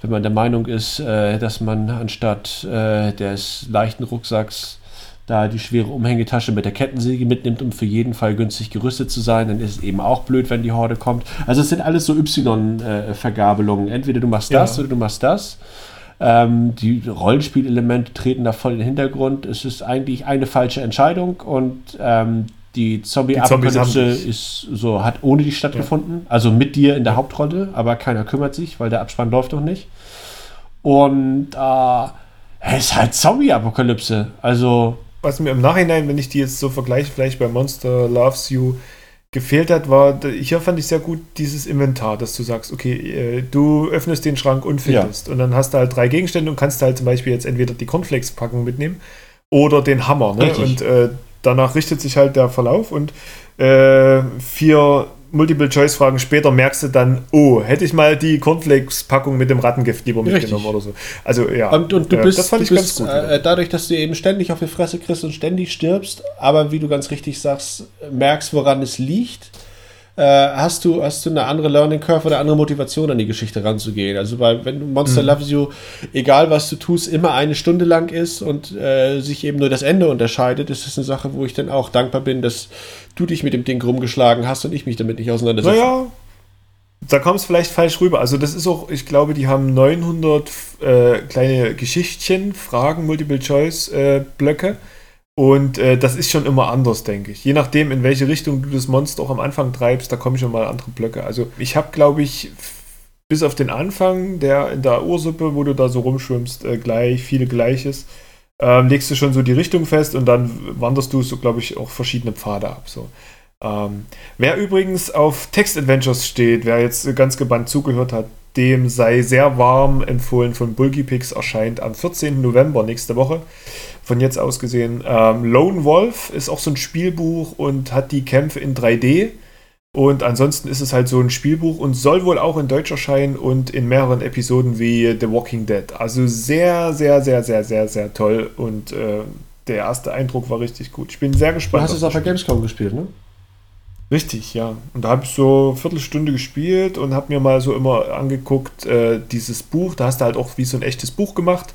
[SPEAKER 1] wenn man der Meinung ist, äh, dass man anstatt äh, des leichten Rucksacks da die schwere Umhängetasche mit der Kettensäge mitnimmt, um für jeden Fall günstig gerüstet zu sein, dann ist es eben auch blöd, wenn die Horde kommt. Also es sind alles so Y-Vergabelungen. Entweder du machst das
[SPEAKER 2] Ja.
[SPEAKER 1] oder du machst das. Ähm, die Rollenspielelemente treten da voll in den Hintergrund. Es ist eigentlich eine falsche Entscheidung und ähm, die Zombie-Apokalypse ist so, hat ohne dich stattgefunden. Also mit dir in der Hauptrolle, aber keiner kümmert sich, weil der Abspann läuft noch nicht. Und äh, es ist halt Zombie-Apokalypse. Also
[SPEAKER 2] Was mir im Nachhinein, wenn ich die jetzt so vergleiche, vielleicht bei Monster Loves You gefehlt hat, war, hier fand ich sehr gut dieses Inventar, dass du sagst, okay, äh, du öffnest den Schrank und findest. Und dann hast du halt drei Gegenstände und kannst halt zum Beispiel jetzt entweder die Cornflakes-Packung mitnehmen oder den Hammer. Ne? Und äh, danach richtet sich halt der Verlauf und äh, vier Multiple-Choice-Fragen später merkst du dann, oh, hätte ich mal die Cornflakes-Packung mit dem Rattengift lieber
[SPEAKER 1] Richtig.
[SPEAKER 2] mitgenommen oder so. Also ja,
[SPEAKER 1] Und, und du bist,
[SPEAKER 2] das fand ich
[SPEAKER 1] bist
[SPEAKER 2] ganz gut.
[SPEAKER 1] äh, dadurch, dass du eben ständig auf die Fresse kriegst und ständig stirbst, aber wie du ganz richtig sagst, merkst, woran es liegt, äh, hast, du, hast du eine andere Learning Curve oder andere Motivation an die Geschichte ranzugehen. Also weil wenn du Monster Loves You, egal was du tust, immer eine Stunde lang ist und äh, sich eben nur das Ende unterscheidet, ist das eine Sache, wo ich dann auch dankbar bin, dass du dich mit dem Ding rumgeschlagen hast und ich mich damit nicht auseinandersetze.
[SPEAKER 2] Naja, da kam es vielleicht falsch rüber. Also das ist auch, ich glaube, die haben 900 äh, kleine Geschichtchen, Fragen, Multiple-Choice-Blöcke. Und äh, das ist schon immer anders, denke ich. Je nachdem, in welche Richtung du das Monster auch am Anfang treibst, da kommen schon mal andere Blöcke. Also ich habe, glaube ich, bis auf den Anfang, der in der Ursuppe, wo du da so rumschwimmst, äh, gleich, viele Gleiches, ähm, legst du schon so die Richtung fest und dann wanderst du so, glaube ich, auch verschiedene Pfade ab. So. Ähm, wer übrigens auf Text-Adventures steht, wer jetzt ganz gebannt zugehört hat, dem sei sehr warm empfohlen von Bulgypix, erscheint am 14. November nächste Woche. Von jetzt aus gesehen. Ähm, Lone Wolf ist auch so ein Spielbuch und hat die Kämpfe in 3D. Und ansonsten ist es halt so ein Spielbuch und soll wohl auch in Deutsch erscheinen und in mehreren Episoden wie The Walking Dead. Also sehr, sehr, sehr, sehr, sehr, sehr toll. Und äh, der erste Eindruck war richtig gut. Ich bin sehr
[SPEAKER 1] Du
[SPEAKER 2] gespannt.
[SPEAKER 1] hast
[SPEAKER 2] auf
[SPEAKER 1] es auf der Gamescom gespielt, ne?
[SPEAKER 2] Richtig, ja. Und da habe ich so eine Viertelstunde gespielt und habe mir mal so immer angeguckt, äh, dieses Buch. Da hast du halt auch wie so ein echtes Buch gemacht,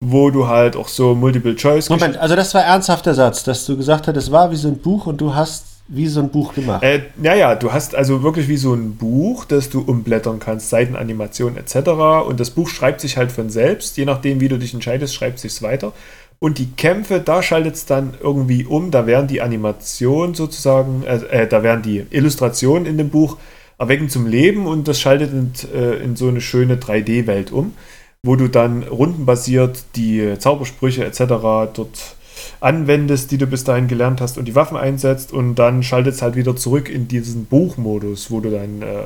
[SPEAKER 2] wo du halt auch so Multiple Choice.
[SPEAKER 1] Moment, also das war ernsthaft der Satz, dass du gesagt hast, es war wie so ein Buch und du hast wie so ein Buch gemacht.
[SPEAKER 2] Äh, naja, du hast also wirklich wie so ein Buch, das du umblättern kannst, Seitenanimation etc. Und das Buch schreibt sich halt von selbst. Je nachdem, wie du dich entscheidest, schreibt sich weiter. Und die Kämpfe, da schaltet es dann irgendwie um. Da werden die Animationen sozusagen, äh, äh, da werden die Illustrationen in dem Buch erwecken zum Leben und das schaltet in, äh, in so eine schöne 3D-Welt um, wo du dann rundenbasiert die Zaubersprüche etc. dort anwendest, die du bis dahin gelernt hast und die Waffen einsetzt und dann schaltet es halt wieder zurück in diesen Buchmodus, wo du dann äh,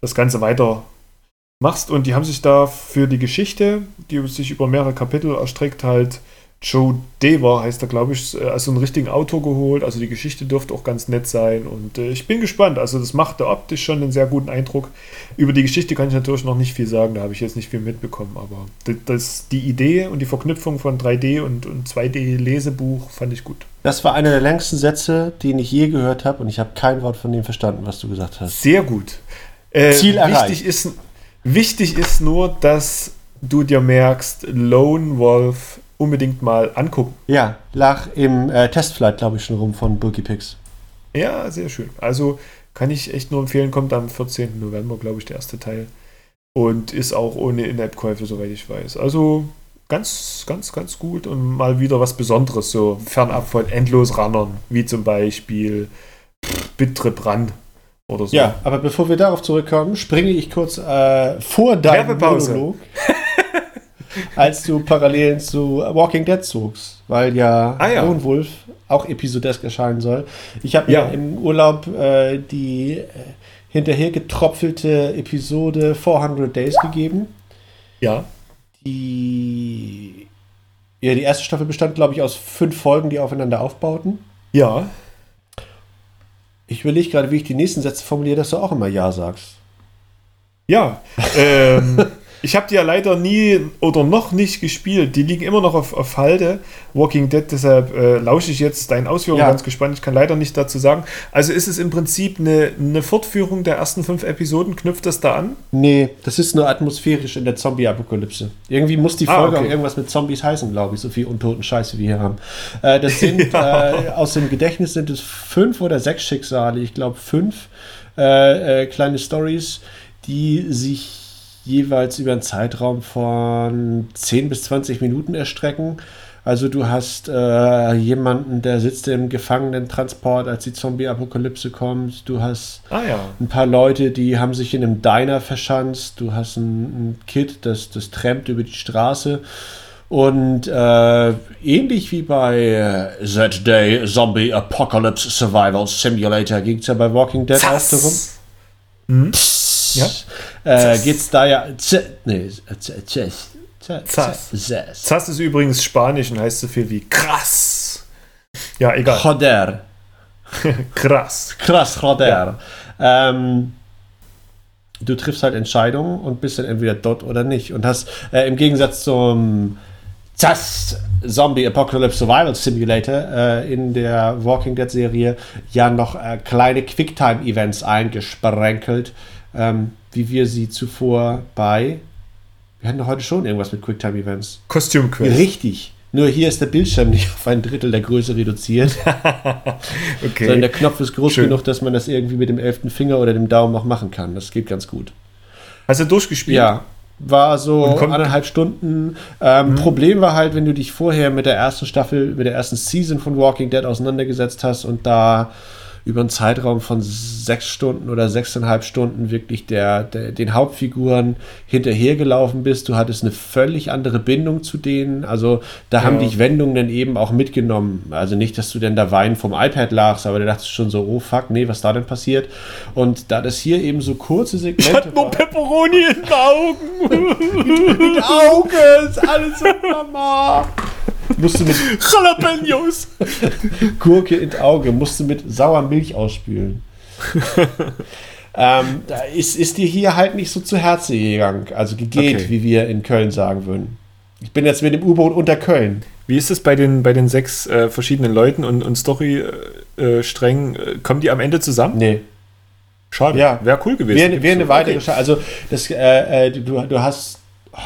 [SPEAKER 2] das Ganze weiter machst und die haben sich da für die Geschichte, die sich über mehrere Kapitel erstreckt, halt Joe Dever heißt er, glaube ich, also einen richtigen Autor geholt. Also die Geschichte dürfte auch ganz nett sein und äh, ich bin gespannt. Also das machte optisch schon einen sehr guten Eindruck. Über die Geschichte kann ich natürlich noch nicht viel sagen, da habe ich jetzt nicht viel mitbekommen, aber das, die Idee und die Verknüpfung von 3D und, und 2D-Lesebuch fand ich gut.
[SPEAKER 1] Das war einer der längsten Sätze, den ich je gehört habe und ich habe kein Wort von dem verstanden, was du gesagt hast.
[SPEAKER 2] Sehr gut. Äh,
[SPEAKER 1] Ziel erreicht.
[SPEAKER 2] wichtig ist, wichtig ist nur, dass du dir merkst, Lone Wolf unbedingt mal angucken.
[SPEAKER 1] Ja, lag im äh, Testflight, glaube ich, schon rum von Bulky Pix.
[SPEAKER 2] Ja, sehr schön. Also Kann ich echt nur empfehlen, kommt am 14. November, glaube ich, der erste Teil. Und ist auch ohne In-App-Käufe, soweit ich weiß. Also ganz, ganz, ganz gut und mal wieder was Besonderes, so fernab von Endlosrunnern, wie zum Beispiel Bittrip Run oder so.
[SPEAKER 1] Ja, aber bevor wir darauf zurückkommen, springe ich kurz äh, vor deinem. Monolog, als du parallel zu Walking Dead zogst, weil ja,
[SPEAKER 2] Ah, ja.
[SPEAKER 1] Lone Wolf auch episodesk erscheinen soll. Ich habe
[SPEAKER 2] Ja.
[SPEAKER 1] mir im Urlaub äh, die äh, hinterher getropfelte Episode 400 Days gegeben.
[SPEAKER 2] Ja.
[SPEAKER 1] Die, ja, die erste Staffel bestand, glaube ich, aus fünf Folgen, die aufeinander aufbauten.
[SPEAKER 2] Ja.
[SPEAKER 1] Ich überlege gerade, wie ich die nächsten Sätze formuliere, dass du auch immer Ja sagst.
[SPEAKER 2] Ja. Ähm, ich habe die ja leider nie oder noch nicht gespielt. Die liegen immer noch auf, auf Halde. Walking Dead, deshalb äh, lausche ich jetzt deinen Ausführungen
[SPEAKER 1] Ja.
[SPEAKER 2] ganz gespannt. Ich kann leider nicht dazu sagen. Also ist es im Prinzip eine, eine Fortführung der ersten fünf Episoden? Knüpft das da an?
[SPEAKER 1] Nee, das ist nur atmosphärisch in der Zombie-Apokalypse. Irgendwie muss die
[SPEAKER 2] Ah,
[SPEAKER 1] Folge
[SPEAKER 2] okay.
[SPEAKER 1] auch irgendwas mit Zombies heißen, glaube ich, so viel untoten Scheiß, wie wir hier haben. Äh, das sind, äh, aus dem Gedächtnis sind es fünf oder sechs Schicksale, ich glaube fünf äh, äh, kleine Stories, die sich jeweils über einen Zeitraum von 10 bis 20 Minuten erstrecken. Also du hast äh, jemanden, der sitzt im Gefangenentransport, als die Zombie-Apokalypse kommt. Du hast
[SPEAKER 2] Ah ja.
[SPEAKER 1] ein paar Leute, die haben sich in einem Diner verschanzt. Du hast ein, ein Kid, das, das trampt über die Straße. Und äh, ähnlich wie bei äh, That Day Zombie Apocalypse Survival Simulator ging es ja bei Walking Dead auch darum.
[SPEAKER 2] Hm? Ja.
[SPEAKER 1] Äh, geht es da ja. Nee,
[SPEAKER 2] Zas.
[SPEAKER 1] z-
[SPEAKER 2] Zass ist übrigens Spanisch und heißt so viel wie krass. Ja, egal.
[SPEAKER 1] Joder.
[SPEAKER 2] Krass.
[SPEAKER 1] Krass, Joder. Ähm, du triffst halt Entscheidungen und bist dann entweder dort oder nicht. Und hast äh, im Gegensatz zum ZAS Zombie Apocalypse Survival Simulator äh, in der Walking Dead Serie ja noch äh, kleine Quicktime-Events eingesprenkelt, ähm, wie wir sie zuvor bei. Wir hatten doch heute schon irgendwas mit Quicktime-Events.
[SPEAKER 2] Kostümquest.
[SPEAKER 1] Richtig. Nur hier ist der Bildschirm nicht auf ein Drittel der Größe reduziert. Sondern der
[SPEAKER 2] Okay.
[SPEAKER 1] Knopf ist groß
[SPEAKER 2] Schön.
[SPEAKER 1] genug, dass man das irgendwie mit dem elften Finger oder dem Daumen noch machen kann. Das geht ganz gut.
[SPEAKER 2] Hast du durchgespielt?
[SPEAKER 1] Ja, war so anderthalb Stunden. Ähm, Problem war halt, wenn du dich vorher mit der ersten Staffel, mit der ersten Season von Walking Dead auseinandergesetzt hast und da über einen Zeitraum von sechs Stunden oder sechseinhalb Stunden wirklich der, der, den Hauptfiguren hinterhergelaufen bist. Du hattest eine völlig andere Bindung zu denen. Also da haben
[SPEAKER 2] Ja.
[SPEAKER 1] dich Wendungen dann eben auch mitgenommen. Also nicht, dass du denn da weinend vom iPad lagst, aber du dachtest schon so, oh fuck, nee, was da denn passiert? Und da das hier eben so kurze Segmente
[SPEAKER 2] Ich hatte nur Pepperoni in den Augen.
[SPEAKER 1] mit Augen, ist alles so Mama. Musst du mit
[SPEAKER 2] Jalapenos.
[SPEAKER 1] Gurke ins Auge, musst du mit sauer Milch ausspülen. ähm, da ist, ist dir hier halt nicht so zu Herzen gegangen, also gegeht,
[SPEAKER 2] Okay.
[SPEAKER 1] wie wir in Köln sagen würden. Ich bin jetzt mit dem U-Boot unter Köln.
[SPEAKER 2] Wie ist es bei den, bei den sechs äh, verschiedenen Leuten und, und Story-Strängen? Äh, kommen die am Ende zusammen?
[SPEAKER 1] Nee.
[SPEAKER 2] Schade.
[SPEAKER 1] Ja.
[SPEAKER 2] Wäre cool gewesen.
[SPEAKER 1] Wäre wär eine
[SPEAKER 2] Okay.
[SPEAKER 1] weitere Scha- Also, das, äh, äh, du, du hast. oh,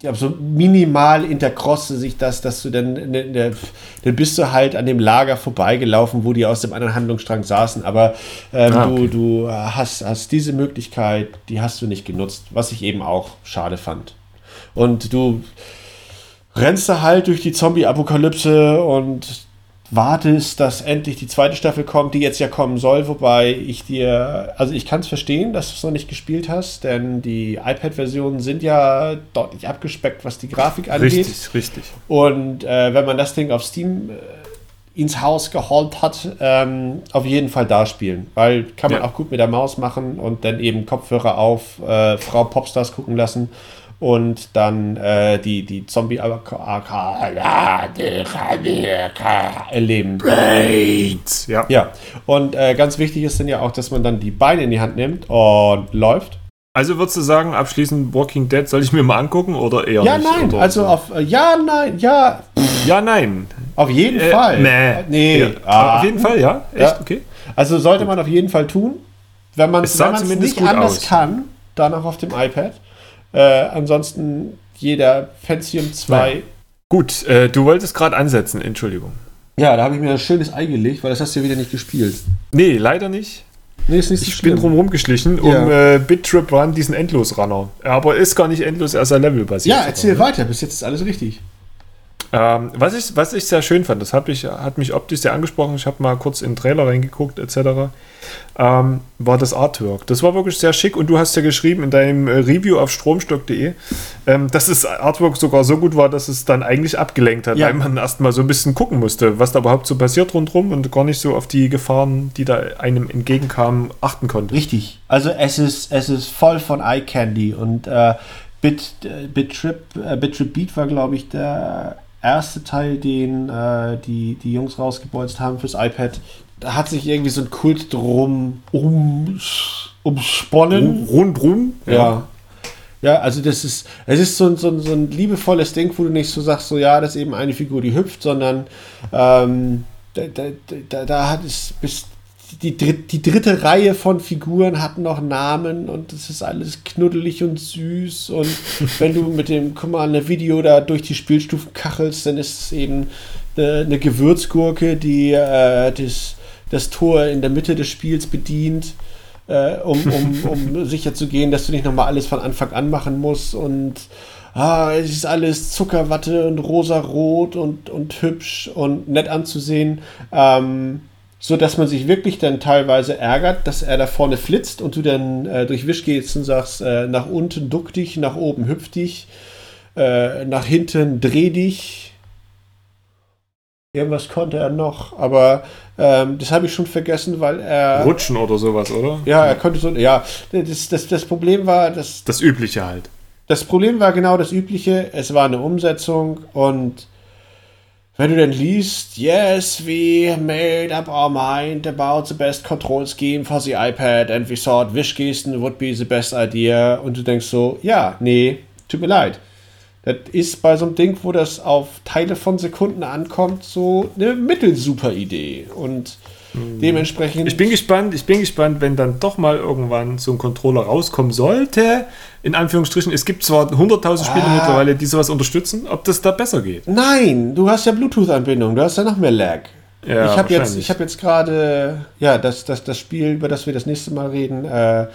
[SPEAKER 1] glaube, so minimal interkroste sich das, dass du dann, ne, ne, dann bist du halt an dem Lager vorbeigelaufen, wo die aus dem anderen Handlungsstrang saßen. Aber ähm,
[SPEAKER 2] Ah,
[SPEAKER 1] du,
[SPEAKER 2] okay.
[SPEAKER 1] du hast, hast diese Möglichkeit, die hast du nicht genutzt, was ich eben auch schade fand. Und du rennst da halt durch die Zombie-Apokalypse und wartest, dass endlich die zweite Staffel kommt, die jetzt ja kommen soll, wobei ich dir, also ich kann es verstehen, dass du es noch nicht gespielt hast, denn die iPad-Versionen sind ja deutlich abgespeckt, was die Grafik angeht.
[SPEAKER 2] Richtig, richtig.
[SPEAKER 1] Und äh, wenn man das Ding auf Steam äh, ins Haus geholt hat, ähm, auf jeden Fall da spielen, weil kann man
[SPEAKER 2] Ja.
[SPEAKER 1] auch gut mit der Maus machen und dann eben Kopfhörer auf, äh, Frau Popstars gucken lassen und dann äh, die, die Zombie erleben.
[SPEAKER 2] Ja.
[SPEAKER 1] Ja, und äh, ganz wichtig ist dann ja auch, dass man dann die Beine in die Hand nimmt und läuft.
[SPEAKER 2] Also würdest du sagen, abschließend Walking Dead soll ich mir mal angucken oder eher
[SPEAKER 1] Ja,
[SPEAKER 2] nicht?
[SPEAKER 1] nein,
[SPEAKER 2] Oder
[SPEAKER 1] also auf, äh, ja, nein, ja,
[SPEAKER 2] Ja, nein.
[SPEAKER 1] auf jeden
[SPEAKER 2] Äh,
[SPEAKER 1] Fall.
[SPEAKER 2] nee.
[SPEAKER 1] Nee,
[SPEAKER 2] Ja,
[SPEAKER 1] ah.
[SPEAKER 2] Auf jeden Fall, ja? Echt?
[SPEAKER 1] Ja.
[SPEAKER 2] Okay.
[SPEAKER 1] Also sollte man auf jeden Fall tun. Wenn man
[SPEAKER 2] Es zumindest
[SPEAKER 1] nicht anders
[SPEAKER 2] aus.
[SPEAKER 1] kann, dann auch auf dem iPad. Äh, ansonsten jeder Pentium 2.
[SPEAKER 2] Gut, äh, du wolltest gerade ansetzen, Entschuldigung.
[SPEAKER 1] Ja, da habe ich mir ein schönes Ei gelegt, weil das hast du ja wieder nicht gespielt.
[SPEAKER 2] Nee, leider nicht.
[SPEAKER 1] Nee, ist nicht so
[SPEAKER 2] Ich bin drum rumgeschlichen, um
[SPEAKER 1] Ja.
[SPEAKER 2] äh, Bittrip Run, diesen Endlosrunner. Aber ist gar nicht endlos, er ist ja levelbasiert.
[SPEAKER 1] Ja,
[SPEAKER 2] sogar,
[SPEAKER 1] erzähl
[SPEAKER 2] ne?
[SPEAKER 1] weiter, bis jetzt ist alles richtig.
[SPEAKER 2] Ähm, was, ich, was ich sehr schön fand, das hab ich, hat mich optisch sehr angesprochen. Ich habe mal kurz in den Trailer reingeguckt, etc. Ähm, war das Artwork. Das war wirklich sehr schick und du hast ja geschrieben in deinem äh, Review auf stromstock.de, ähm, dass das Artwork sogar so gut war, dass es dann eigentlich abgelenkt hat,
[SPEAKER 1] Ja.
[SPEAKER 2] weil man erst mal so ein bisschen gucken musste, was da überhaupt so passiert rundherum und gar nicht so auf die Gefahren, die da einem entgegenkamen, achten konnte.
[SPEAKER 1] Richtig. Also es ist, es ist voll von Eye Candy und äh, Bit, äh, Bittrip, äh, Bittrip Beat war, glaube ich, der erste Teil, den äh, die, die Jungs rausgebolzt haben fürs iPad. Da hat sich irgendwie so ein Kult drum um, umsponnen.
[SPEAKER 2] Rundrum?
[SPEAKER 1] Ja. Ja, also das ist, es ist so ein, so, ein, so ein liebevolles Ding, wo du nicht so sagst, so ja, das ist eben eine Figur, die hüpft, sondern ähm, da, da, da, da hat es bis die, die dritte Reihe von Figuren hat noch Namen und es ist alles knuddelig und süß und wenn du mit dem Commander Video da durch die Spielstufen kachelst, dann ist es eben eine, eine Gewürzgurke, die äh, das, das Tor in der Mitte des Spiels bedient äh, um, um, um sicher zu gehen, dass du nicht nochmal alles von Anfang an machen musst und ah, es ist alles Zuckerwatte und rosarot und, und hübsch und nett anzusehen, ähm, so dass man sich wirklich dann teilweise ärgert, dass er da vorne flitzt und du dann äh, durch Wisch gehst und sagst, äh, nach unten duck dich, nach oben hüpf dich, äh, nach hinten dreh dich. Irgendwas konnte er noch, aber ähm, das habe ich schon vergessen, weil er.
[SPEAKER 2] Rutschen oder sowas, oder?
[SPEAKER 1] Ja, er konnte so. Ja, das, das, das Problem war, dass
[SPEAKER 2] Das Übliche halt.
[SPEAKER 1] das Problem war genau das Übliche. Es war eine Umsetzung und wenn du dann liest, yes, we made up our mind about the best control scheme for the iPad and we thought Wischgesten would be the best idea und du denkst so, ja, nee, tut mir leid. Das ist bei so einem Ding, wo das auf Teile von Sekunden ankommt, so eine mittelsuper Idee und dementsprechend.
[SPEAKER 2] Ich bin gespannt, ich bin gespannt, wenn dann doch mal irgendwann so ein Controller rauskommen sollte. In Anführungsstrichen, es gibt zwar 100.000 Spiele
[SPEAKER 1] Ah.
[SPEAKER 2] mittlerweile, die sowas unterstützen, ob das da besser geht.
[SPEAKER 1] Nein, du hast ja Bluetooth-Anbindung, du hast ja noch mehr Lag.
[SPEAKER 2] Ja,
[SPEAKER 1] ich habe jetzt, ich habe jetzt gerade, ja, das, das, das Spiel, über das wir das nächste Mal reden, äh,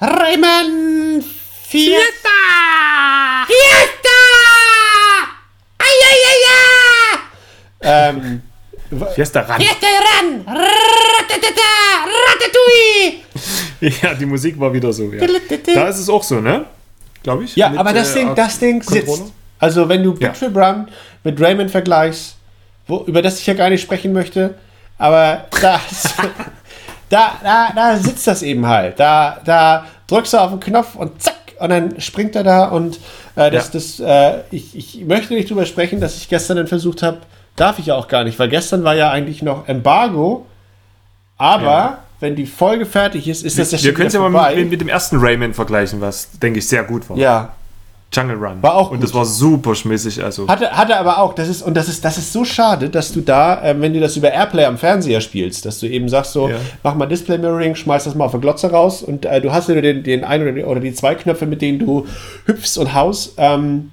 [SPEAKER 1] Rayman Fiesta!
[SPEAKER 3] Fiesta! Ayayaya!
[SPEAKER 1] Ähm,
[SPEAKER 2] Fiesta ran.
[SPEAKER 3] Fiesta ran! Ratatata! Ratatouille!
[SPEAKER 2] Ja, die Musik war wieder so. Ja. Da ist es auch so, ne? Glaube ich.
[SPEAKER 1] ja,
[SPEAKER 2] Mit,
[SPEAKER 1] aber das
[SPEAKER 2] äh,
[SPEAKER 1] Ding, das Ding
[SPEAKER 2] Controller?
[SPEAKER 1] sitzt. Also wenn du
[SPEAKER 2] Ja.
[SPEAKER 1] Big Run mit Rayman vergleichst, wo, über das ich ja gar nicht sprechen möchte, aber das, da, da, da sitzt das eben halt. Da, da drückst du auf den Knopf und zack, und dann springt er da und äh, das,
[SPEAKER 2] Ja.
[SPEAKER 1] das, äh, ich, ich möchte nicht drüber sprechen, dass ich gestern dann versucht habe, darf ich ja auch gar nicht, weil gestern war ja eigentlich noch Embargo, aber
[SPEAKER 2] Ja.
[SPEAKER 1] wenn die Folge fertig ist, ist das ja
[SPEAKER 2] Wir
[SPEAKER 1] schon
[SPEAKER 2] können es ja mal mit, mit dem ersten Rayman vergleichen, was, denke ich, sehr gut war.
[SPEAKER 1] ja,
[SPEAKER 2] Jungle Run.
[SPEAKER 1] War auch
[SPEAKER 2] Und
[SPEAKER 1] gut.
[SPEAKER 2] das war super schmissig. Also.
[SPEAKER 1] Hatte, hatte aber auch, das ist, und das ist, das ist so schade, dass du da, ähm, wenn du das über Airplay am Fernseher spielst, dass du eben sagst, so,
[SPEAKER 2] Ja.
[SPEAKER 1] mach mal Display Mirroring, schmeiß das mal auf der Glotze raus und äh, du hast ja nur den, den einen oder die, oder die zwei Knöpfe, mit denen du hüpfst und haust. Ähm,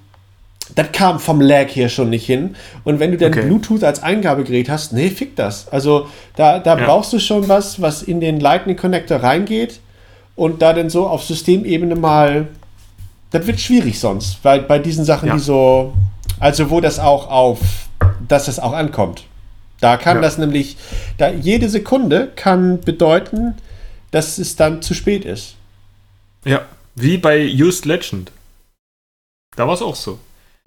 [SPEAKER 1] das kam vom Lag hier schon nicht hin. Und wenn du dann
[SPEAKER 2] Okay.
[SPEAKER 1] Bluetooth als Eingabegerät hast, nee, fick das. Also da, da
[SPEAKER 2] Ja.
[SPEAKER 1] brauchst du schon was, was in den Lightning Connector reingeht und da dann so auf Systemebene mal. Das wird schwierig sonst, weil bei diesen Sachen,
[SPEAKER 2] Ja.
[SPEAKER 1] die so. Also wo das auch auf. dass es auch ankommt. Da kann
[SPEAKER 2] Ja.
[SPEAKER 1] das nämlich. Da jede Sekunde kann bedeuten, dass es dann zu spät ist.
[SPEAKER 2] Ja. Wie bei Used Legend. Da war es auch so.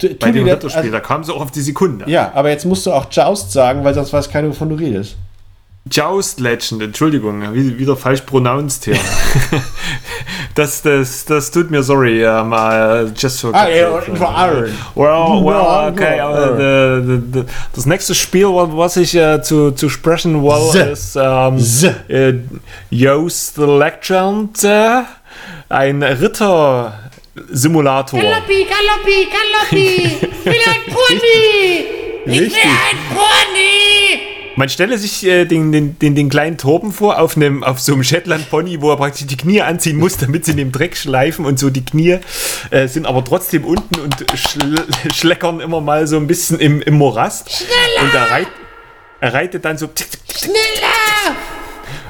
[SPEAKER 1] Tu-
[SPEAKER 2] Bei dem Ritterspiel,
[SPEAKER 1] also-
[SPEAKER 2] da kam es auch auf die Sekunde.
[SPEAKER 1] Ja, aber jetzt musst du auch Joust sagen, weil sonst weiß keiner, wovon du redest.
[SPEAKER 2] Joust Legend, Entschuldigung, wie- wieder falsch pronounced hier. das, das, das tut mir sorry, um, uh, just for
[SPEAKER 1] Ah, und for Iron.
[SPEAKER 2] Well, well, okay. uh, the, the, the, das nächste Spiel, wa- was ich uh, zu, zu sprechen will,
[SPEAKER 1] Z.
[SPEAKER 2] ist um,
[SPEAKER 1] Z.
[SPEAKER 2] äh, the Legend, äh, ein Ritter-Simulator.
[SPEAKER 3] Galoppi, Galoppi, Galoppi! Ich will ein Pony! Ich will ein Pony!
[SPEAKER 2] Man stelle sich äh, den, den, den, den kleinen Torben vor auf, einem, auf so einem Shetland-Pony, wo er praktisch die Knie anziehen muss, damit sie in dem Dreck schleifen und so die Knie äh, sind aber trotzdem unten und schl schleckern immer mal so ein bisschen im, im Morast. Und da reit Er reitet dann so
[SPEAKER 4] Schneller!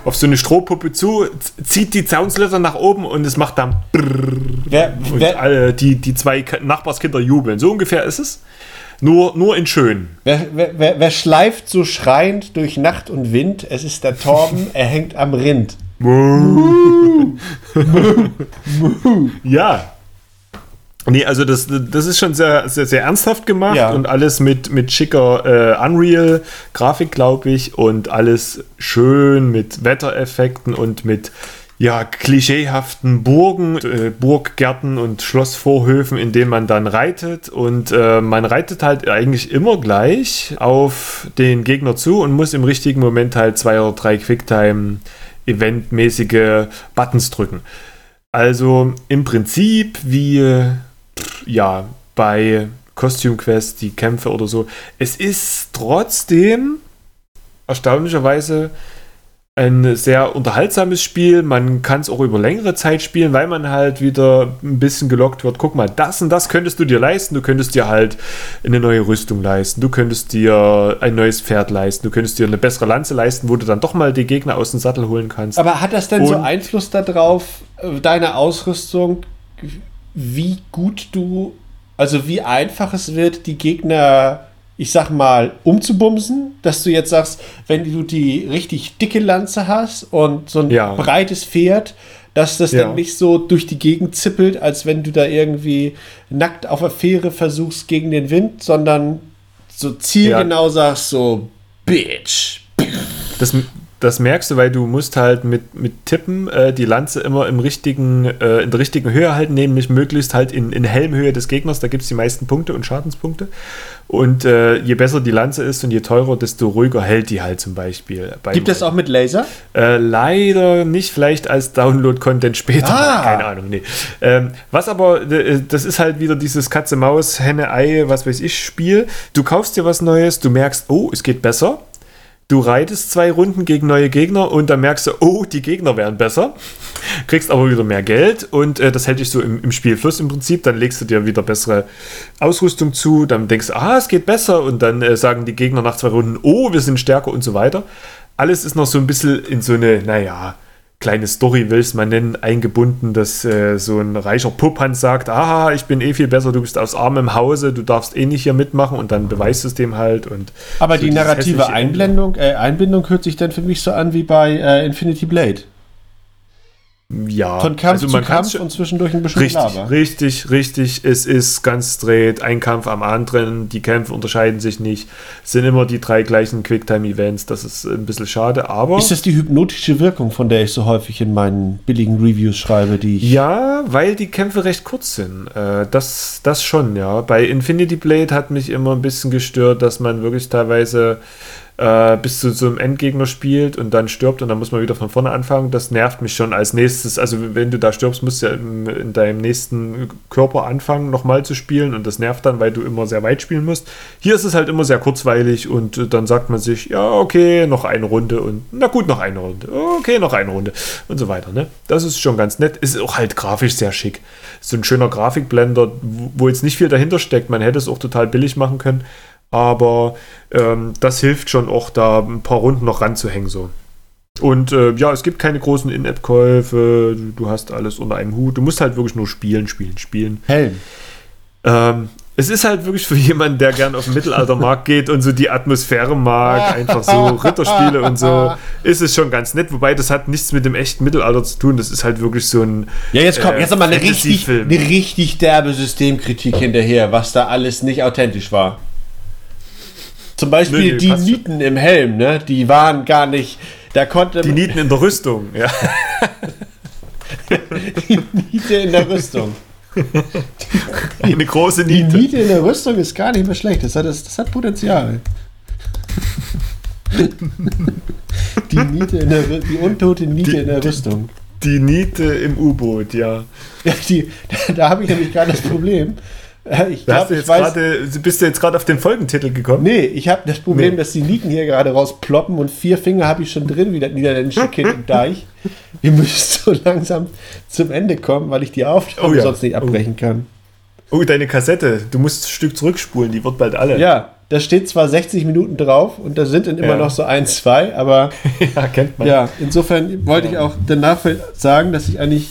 [SPEAKER 2] Auf so eine Strohpuppe zu, zieht die Zaunsletter nach oben und es macht dann
[SPEAKER 1] Wer,
[SPEAKER 2] und
[SPEAKER 1] wer,
[SPEAKER 2] alle, die, die zwei Nachbarskinder jubeln. So ungefähr ist es. Nur, nur in schön.
[SPEAKER 1] wer, wer, wer schleift so schreiend durch Nacht und Wind? Es ist der Torben, er hängt am Rind.
[SPEAKER 2] Ja. Nee, also das, das ist schon sehr, sehr, sehr ernsthaft gemacht
[SPEAKER 1] Ja.
[SPEAKER 2] und alles mit, mit schicker äh, Unreal-Grafik, glaube ich, und alles schön mit Wettereffekten und mit ja, klischeehaften Burgen, äh, Burggärten und Schlossvorhöfen, in denen man dann reitet. Und äh, man reitet halt eigentlich immer gleich auf den Gegner zu und muss im richtigen Moment halt zwei oder drei Quicktime-Eventmäßige Buttons drücken. Also im Prinzip wie ja bei Costume Quest die Kämpfe oder so. Es ist trotzdem erstaunlicherweise ein sehr unterhaltsames Spiel. Man kann es auch über längere Zeit spielen, weil man halt wieder ein bisschen gelockt wird. Guck mal, das und das könntest du dir leisten. Du könntest dir halt eine neue Rüstung leisten. Du könntest dir ein neues Pferd leisten. Du könntest dir eine bessere Lanze leisten, wo du dann doch mal die Gegner aus dem Sattel holen kannst.
[SPEAKER 1] Aber hat das denn so
[SPEAKER 2] Und-
[SPEAKER 1] Einfluss darauf, äh, deine Ausrüstung, wie gut du, also wie einfach es wird, die Gegner, ich sag mal, umzubumsen? Dass du jetzt sagst, wenn du die richtig dicke Lanze hast und so ein
[SPEAKER 2] Ja.
[SPEAKER 1] breites Pferd, dass das
[SPEAKER 2] Ja.
[SPEAKER 1] dann nicht so durch die Gegend zippelt, als wenn du da irgendwie nackt auf der Fähre versuchst gegen den Wind, sondern so zielgenau sagst, so, Bitch.
[SPEAKER 2] Das, das merkst du, weil du musst halt mit, mit Tippen äh, die Lanze immer im richtigen, äh, in der richtigen Höhe halten, nämlich möglichst halt in, in Helmhöhe des Gegners. Da gibt es die meisten Punkte und Schadenspunkte. Und äh, je besser die Lanze ist und je teurer, desto ruhiger hält die halt zum Beispiel.
[SPEAKER 1] Gibt es auch mit Laser?
[SPEAKER 2] äh, leider nicht, vielleicht als Download-Content später.
[SPEAKER 1] Ah.
[SPEAKER 2] Keine Ahnung, nee. Ähm, was aber, äh, das ist halt wieder dieses Katze-Maus, Henne-Ei, was weiß ich, Spiel. Du kaufst dir was Neues, du merkst, oh, es geht besser. Du reitest zwei Runden gegen neue Gegner und dann merkst du, oh, die Gegner werden besser. Kriegst aber wieder mehr Geld und äh, das hält dich so im, im Spielfluss im Prinzip. Dann legst du dir wieder bessere Ausrüstung zu, dann denkst du, ah, es geht besser und dann äh, sagen die Gegner nach zwei Runden, oh, wir sind stärker und so weiter. Alles ist noch so ein bisschen in so eine, naja, kleine Story will ich es mal nennen, eingebunden, dass äh, so ein reicher Puppand sagt, aha, ich bin eh viel besser, du bist aus armem Hause, du darfst eh nicht hier mitmachen und dann beweist es dem halt und
[SPEAKER 1] Aber
[SPEAKER 2] so
[SPEAKER 1] die narrative. Einblendung, äh, Einbindung hört sich dann für mich so an wie bei äh, Infinity Blade.
[SPEAKER 2] Ja,
[SPEAKER 1] Von Kampf
[SPEAKER 2] also
[SPEAKER 1] zu
[SPEAKER 2] man kann's
[SPEAKER 1] Kampf und zwischendurch ein bisschen
[SPEAKER 2] Richtig,
[SPEAKER 1] Laber.
[SPEAKER 2] richtig, richtig. Es ist ganz straight, ein Kampf am anderen. Die Kämpfe unterscheiden sich nicht. Es sind immer die drei gleichen Quicktime-Events. Das ist ein bisschen schade, aber.
[SPEAKER 1] Ist das die hypnotische Wirkung, von der ich so häufig in meinen billigen Reviews schreibe, die ich.
[SPEAKER 2] Ja, weil die Kämpfe recht kurz sind. Äh, das, das schon, ja. Bei Infinity Blade hat mich immer ein bisschen gestört, dass man wirklich teilweise äh, bis zu so einem Endgegner spielt und dann stirbt und dann muss man wieder von vorne anfangen. Das nervt mich schon als nächstes. Also wenn du da stirbst, musst du ja in deinem nächsten Körper anfangen, nochmal zu spielen und das nervt dann, weil du immer sehr weit spielen musst. Hier ist es halt immer sehr kurzweilig und dann sagt man sich, ja, okay, noch eine Runde und na gut, noch eine Runde. Okay, noch eine Runde und so weiter. Ne? Das ist schon ganz nett. Ist auch halt grafisch sehr schick. So ein schöner Grafikblender, wo jetzt nicht viel dahinter steckt. Man hätte es auch total billig machen können. Aber ähm, das hilft schon auch, da ein paar Runden noch ranzuhängen. So. Und äh, ja, es gibt keine großen In-App-Käufe. Du, du hast alles unter einem Hut. Du musst halt wirklich nur spielen, spielen, spielen.
[SPEAKER 1] Helm.
[SPEAKER 2] Ähm, es ist halt wirklich für jemanden, der gern auf den Mittelaltermarkt geht und so die Atmosphäre mag, einfach so Ritterspiele und so, ist es schon ganz nett. Wobei das hat nichts mit dem echten Mittelalter zu tun. Das ist halt wirklich so ein.
[SPEAKER 1] Ja, jetzt kommt
[SPEAKER 2] äh,
[SPEAKER 1] jetzt noch mal eine richtig, eine richtig derbe Systemkritik hinterher, was da alles nicht authentisch war. Zum Beispiel
[SPEAKER 2] Nö, nö,
[SPEAKER 1] die
[SPEAKER 2] passt schon.
[SPEAKER 1] Nieten im Helm, ne? Die waren gar nicht. Da konnte
[SPEAKER 2] Die Nieten in der Rüstung, ja.
[SPEAKER 1] die Niete in der Rüstung.
[SPEAKER 2] Eine große
[SPEAKER 1] Die
[SPEAKER 2] Niete.
[SPEAKER 1] Niete in der Rüstung ist gar nicht mehr schlecht. Das hat, das, das hat Potenzial. Die Niete in der die untote Niete
[SPEAKER 2] Die-
[SPEAKER 1] in der Rüstung.
[SPEAKER 2] Die Niete im U-Boot, ja.
[SPEAKER 1] Ja, die, da, da habe ich nämlich gerade das Problem. Ich glaub,
[SPEAKER 2] hast du
[SPEAKER 1] ich
[SPEAKER 2] jetzt
[SPEAKER 1] weiß,
[SPEAKER 2] gerade, bist du jetzt gerade auf den Folgentitel gekommen?
[SPEAKER 1] Nee, ich habe das Problem,
[SPEAKER 2] Nee.
[SPEAKER 1] dass die Nieten hier gerade rausploppen und vier Finger habe ich schon drin, wie das niederländische Kind im Deich. Wir müssen so langsam zum Ende kommen, weil ich die Aufnahme
[SPEAKER 2] Oh ja.
[SPEAKER 1] sonst nicht abbrechen kann.
[SPEAKER 2] Oh, deine Kassette. Du musst ein Stück zurückspulen, die wird bald alle.
[SPEAKER 1] Ja, da steht zwar 60 Minuten drauf und da sind dann immer
[SPEAKER 2] Ja.
[SPEAKER 1] noch so ein, zwei, aber
[SPEAKER 2] ja kennt man.
[SPEAKER 1] ja, insofern wollte ich auch danach sagen, dass ich eigentlich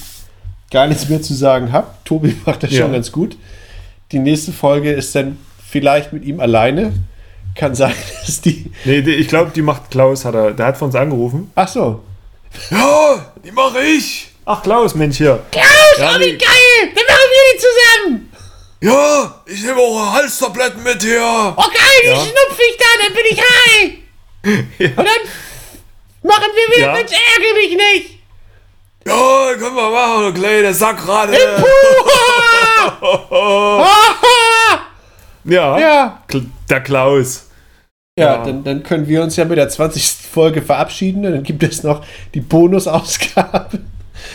[SPEAKER 1] gar nichts mehr zu sagen habe. Tobi macht das
[SPEAKER 2] Ja.
[SPEAKER 1] schon ganz gut. Die nächste Folge ist dann vielleicht mit ihm alleine. Kann sein, dass die.
[SPEAKER 2] Nee, die, ich glaube, die macht Klaus, hat er. Der hat von uns angerufen.
[SPEAKER 1] Ach so.
[SPEAKER 2] Ja, die mache ich. Ach, Klaus, Mensch, hier.
[SPEAKER 5] Klaus,
[SPEAKER 2] Ja,
[SPEAKER 5] oh wie
[SPEAKER 2] nee.
[SPEAKER 5] geil! Dann machen wir die zusammen!
[SPEAKER 2] Ja, ich nehme auch Halstabletten mit hier.
[SPEAKER 5] Oh geil, die
[SPEAKER 2] Ja.
[SPEAKER 5] schnupf ich da, dann bin ich high! Und dann machen wir wieder
[SPEAKER 2] Ja.
[SPEAKER 5] Mensch, ärgere mich nicht!
[SPEAKER 2] Ja, können wir machen, kleine Sackrade. Ja,
[SPEAKER 1] Ja.
[SPEAKER 2] Der Klaus.
[SPEAKER 1] Ja,
[SPEAKER 2] Ja.
[SPEAKER 1] Dann, dann können wir uns ja mit der 20. Folge verabschieden und dann gibt es noch die Bonusausgabe.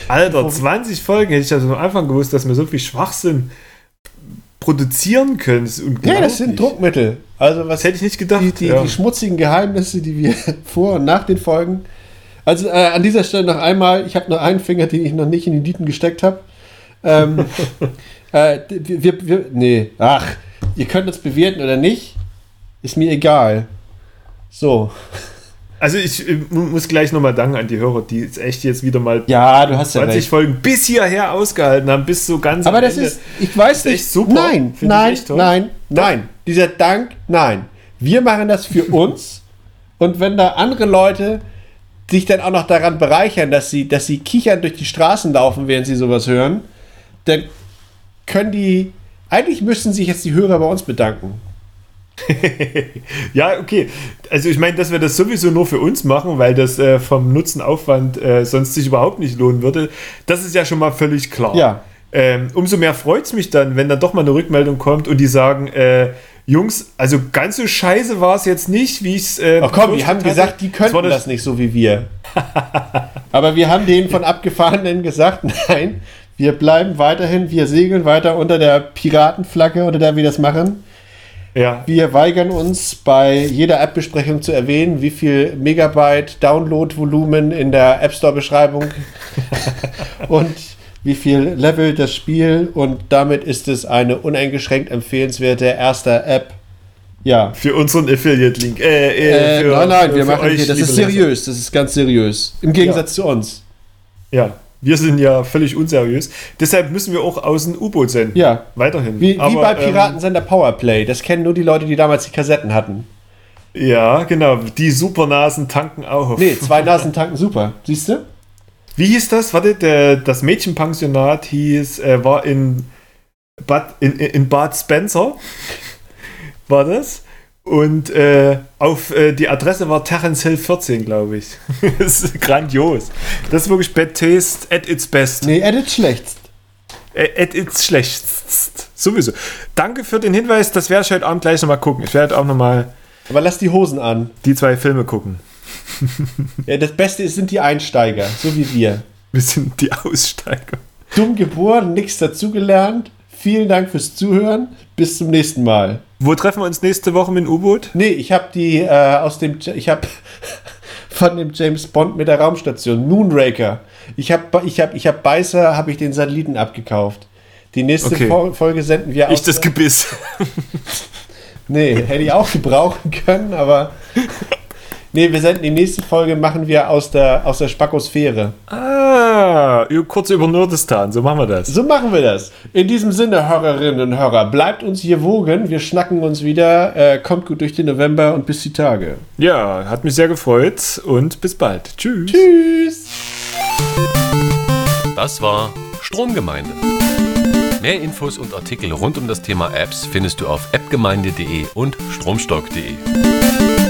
[SPEAKER 2] Alter, 20 Folgen hätte ich ja am Anfang gewusst, dass wir so viel Schwachsinn produzieren können. Das
[SPEAKER 1] Ja, das sind Druckmittel. Also was
[SPEAKER 2] Das hätte ich nicht gedacht.
[SPEAKER 1] die, die,
[SPEAKER 2] ja.
[SPEAKER 1] die schmutzigen Geheimnisse, die wir vor und nach den Folgen. Also äh, an dieser Stelle noch einmal, ich habe noch einen Finger, den ich noch nicht in die Nieten gesteckt habe. Ähm, äh, wir, wir, nee, ach, ihr könnt uns bewerten oder nicht, ist mir egal. So,
[SPEAKER 2] Also ich äh, mu- muss gleich nochmal danken an die Hörer, die jetzt echt jetzt wieder mal
[SPEAKER 1] ja, du hast ja
[SPEAKER 2] 20
[SPEAKER 1] recht.
[SPEAKER 2] Folgen bis hierher ausgehalten haben, bis so ganz
[SPEAKER 1] Aber das
[SPEAKER 2] Ende.
[SPEAKER 1] ist, ich weiß
[SPEAKER 2] ist
[SPEAKER 1] nicht,
[SPEAKER 2] super.
[SPEAKER 1] nein,
[SPEAKER 2] Find
[SPEAKER 1] nein, nein, nein, dieser Dank, nein. Wir machen das für uns und wenn da andere Leute sich dann auch noch daran bereichern, dass sie, dass sie kichern durch die Straßen laufen, während sie sowas hören, dann können die, eigentlich müssten sich jetzt die Hörer bei uns bedanken.
[SPEAKER 2] Ja, okay. Also ich meine, dass wir das sowieso nur für uns machen, weil das äh, vom Nutzenaufwand äh, sonst sich überhaupt nicht lohnen würde, das ist ja schon mal völlig klar.
[SPEAKER 1] Ja.
[SPEAKER 2] Ähm, umso mehr freut es mich dann, wenn dann doch mal eine Rückmeldung kommt und die sagen, äh, Jungs, also ganz so scheiße war es jetzt nicht, wie ich es. Äh,
[SPEAKER 1] Ach komm, die haben
[SPEAKER 2] befürchtet
[SPEAKER 1] gesagt,
[SPEAKER 2] hatte.
[SPEAKER 1] die könnten das nicht so wie wir. Aber wir haben denen von Abgefahrenen gesagt, nein, wir bleiben weiterhin, wir segeln weiter unter der Piratenflagge, unter der wir das machen.
[SPEAKER 2] Ja.
[SPEAKER 1] Wir weigern uns bei jeder App-Besprechung zu erwähnen, wie viel Megabyte Download-Volumen in der App Store-Beschreibung und wie viel Level das Spiel und damit ist es eine uneingeschränkt empfehlenswerte erste App. Ja.
[SPEAKER 2] Für unseren Affiliate-Link. Äh, äh,
[SPEAKER 1] Äh, nein, nein, wir machen hier, das ist seriös, das ist ganz seriös. Im Gegensatz zu uns.
[SPEAKER 2] Ja, wir sind ja völlig unseriös. Deshalb müssen wir auch aus dem U-Boot senden.
[SPEAKER 1] Ja.
[SPEAKER 2] Weiterhin.
[SPEAKER 1] Wie, wie
[SPEAKER 2] Aber,
[SPEAKER 1] bei
[SPEAKER 2] ähm,
[SPEAKER 1] Piratensender Powerplay. Das kennen nur die Leute, die damals die Kassetten hatten.
[SPEAKER 2] ja, genau. Die Supernasen tanken auch.
[SPEAKER 1] Nee, zwei Nasen tanken super. Siehst du?
[SPEAKER 2] Wie hieß das? Warte, der, das Mädchenpensionat hieß, äh, war in Bad, in, in Bad Spencer. war das? Und äh, auf äh, die Adresse war Terence Hill 14, glaube ich. das ist grandios. Das ist wirklich Bad Taste at its best.
[SPEAKER 1] Nee, edit schlechtst.
[SPEAKER 2] Äh, at its schlechtst. Sowieso. Danke für den Hinweis. Das werde ich heute Abend gleich nochmal gucken. Ich werde auch nochmal
[SPEAKER 1] Aber lass die Hosen an.
[SPEAKER 2] die zwei Filme gucken.
[SPEAKER 1] Ja, das Beste sind die Einsteiger, so wie wir.
[SPEAKER 2] Wir sind die Aussteiger.
[SPEAKER 1] Dumm geboren, nichts dazugelernt. Vielen Dank fürs Zuhören. Bis zum nächsten Mal.
[SPEAKER 2] Wo treffen wir uns nächste Woche mit dem U-Boot?
[SPEAKER 1] Nee, ich habe die äh, aus dem. Ich habe von dem James Bond mit der Raumstation Moonraker. Ich habe ich hab, ich hab Beißer, habe ich den Satelliten abgekauft. Die nächste
[SPEAKER 2] Okay.
[SPEAKER 1] Fol- Folge senden wir
[SPEAKER 2] Ich
[SPEAKER 1] aus.
[SPEAKER 2] das Gebiss.
[SPEAKER 1] Nee, hätte ich auch gebrauchen können, aber. Nee, wir senden die nächste Folge, machen wir aus der, aus der Spakosphäre.
[SPEAKER 2] Ah, kurz über Nordistan, so machen wir das.
[SPEAKER 1] So machen wir das. In diesem Sinne, Hörerinnen und Hörer, bleibt uns hier wogen. Wir schnacken uns wieder. Äh, kommt gut durch den November und bis die Tage.
[SPEAKER 2] Ja, hat mich sehr gefreut und bis bald. Tschüss.
[SPEAKER 1] Tschüss.
[SPEAKER 6] Das war Stromgemeinde. Mehr Infos und Artikel rund um das Thema Apps findest du auf appgemeinde.de und stromstock.de.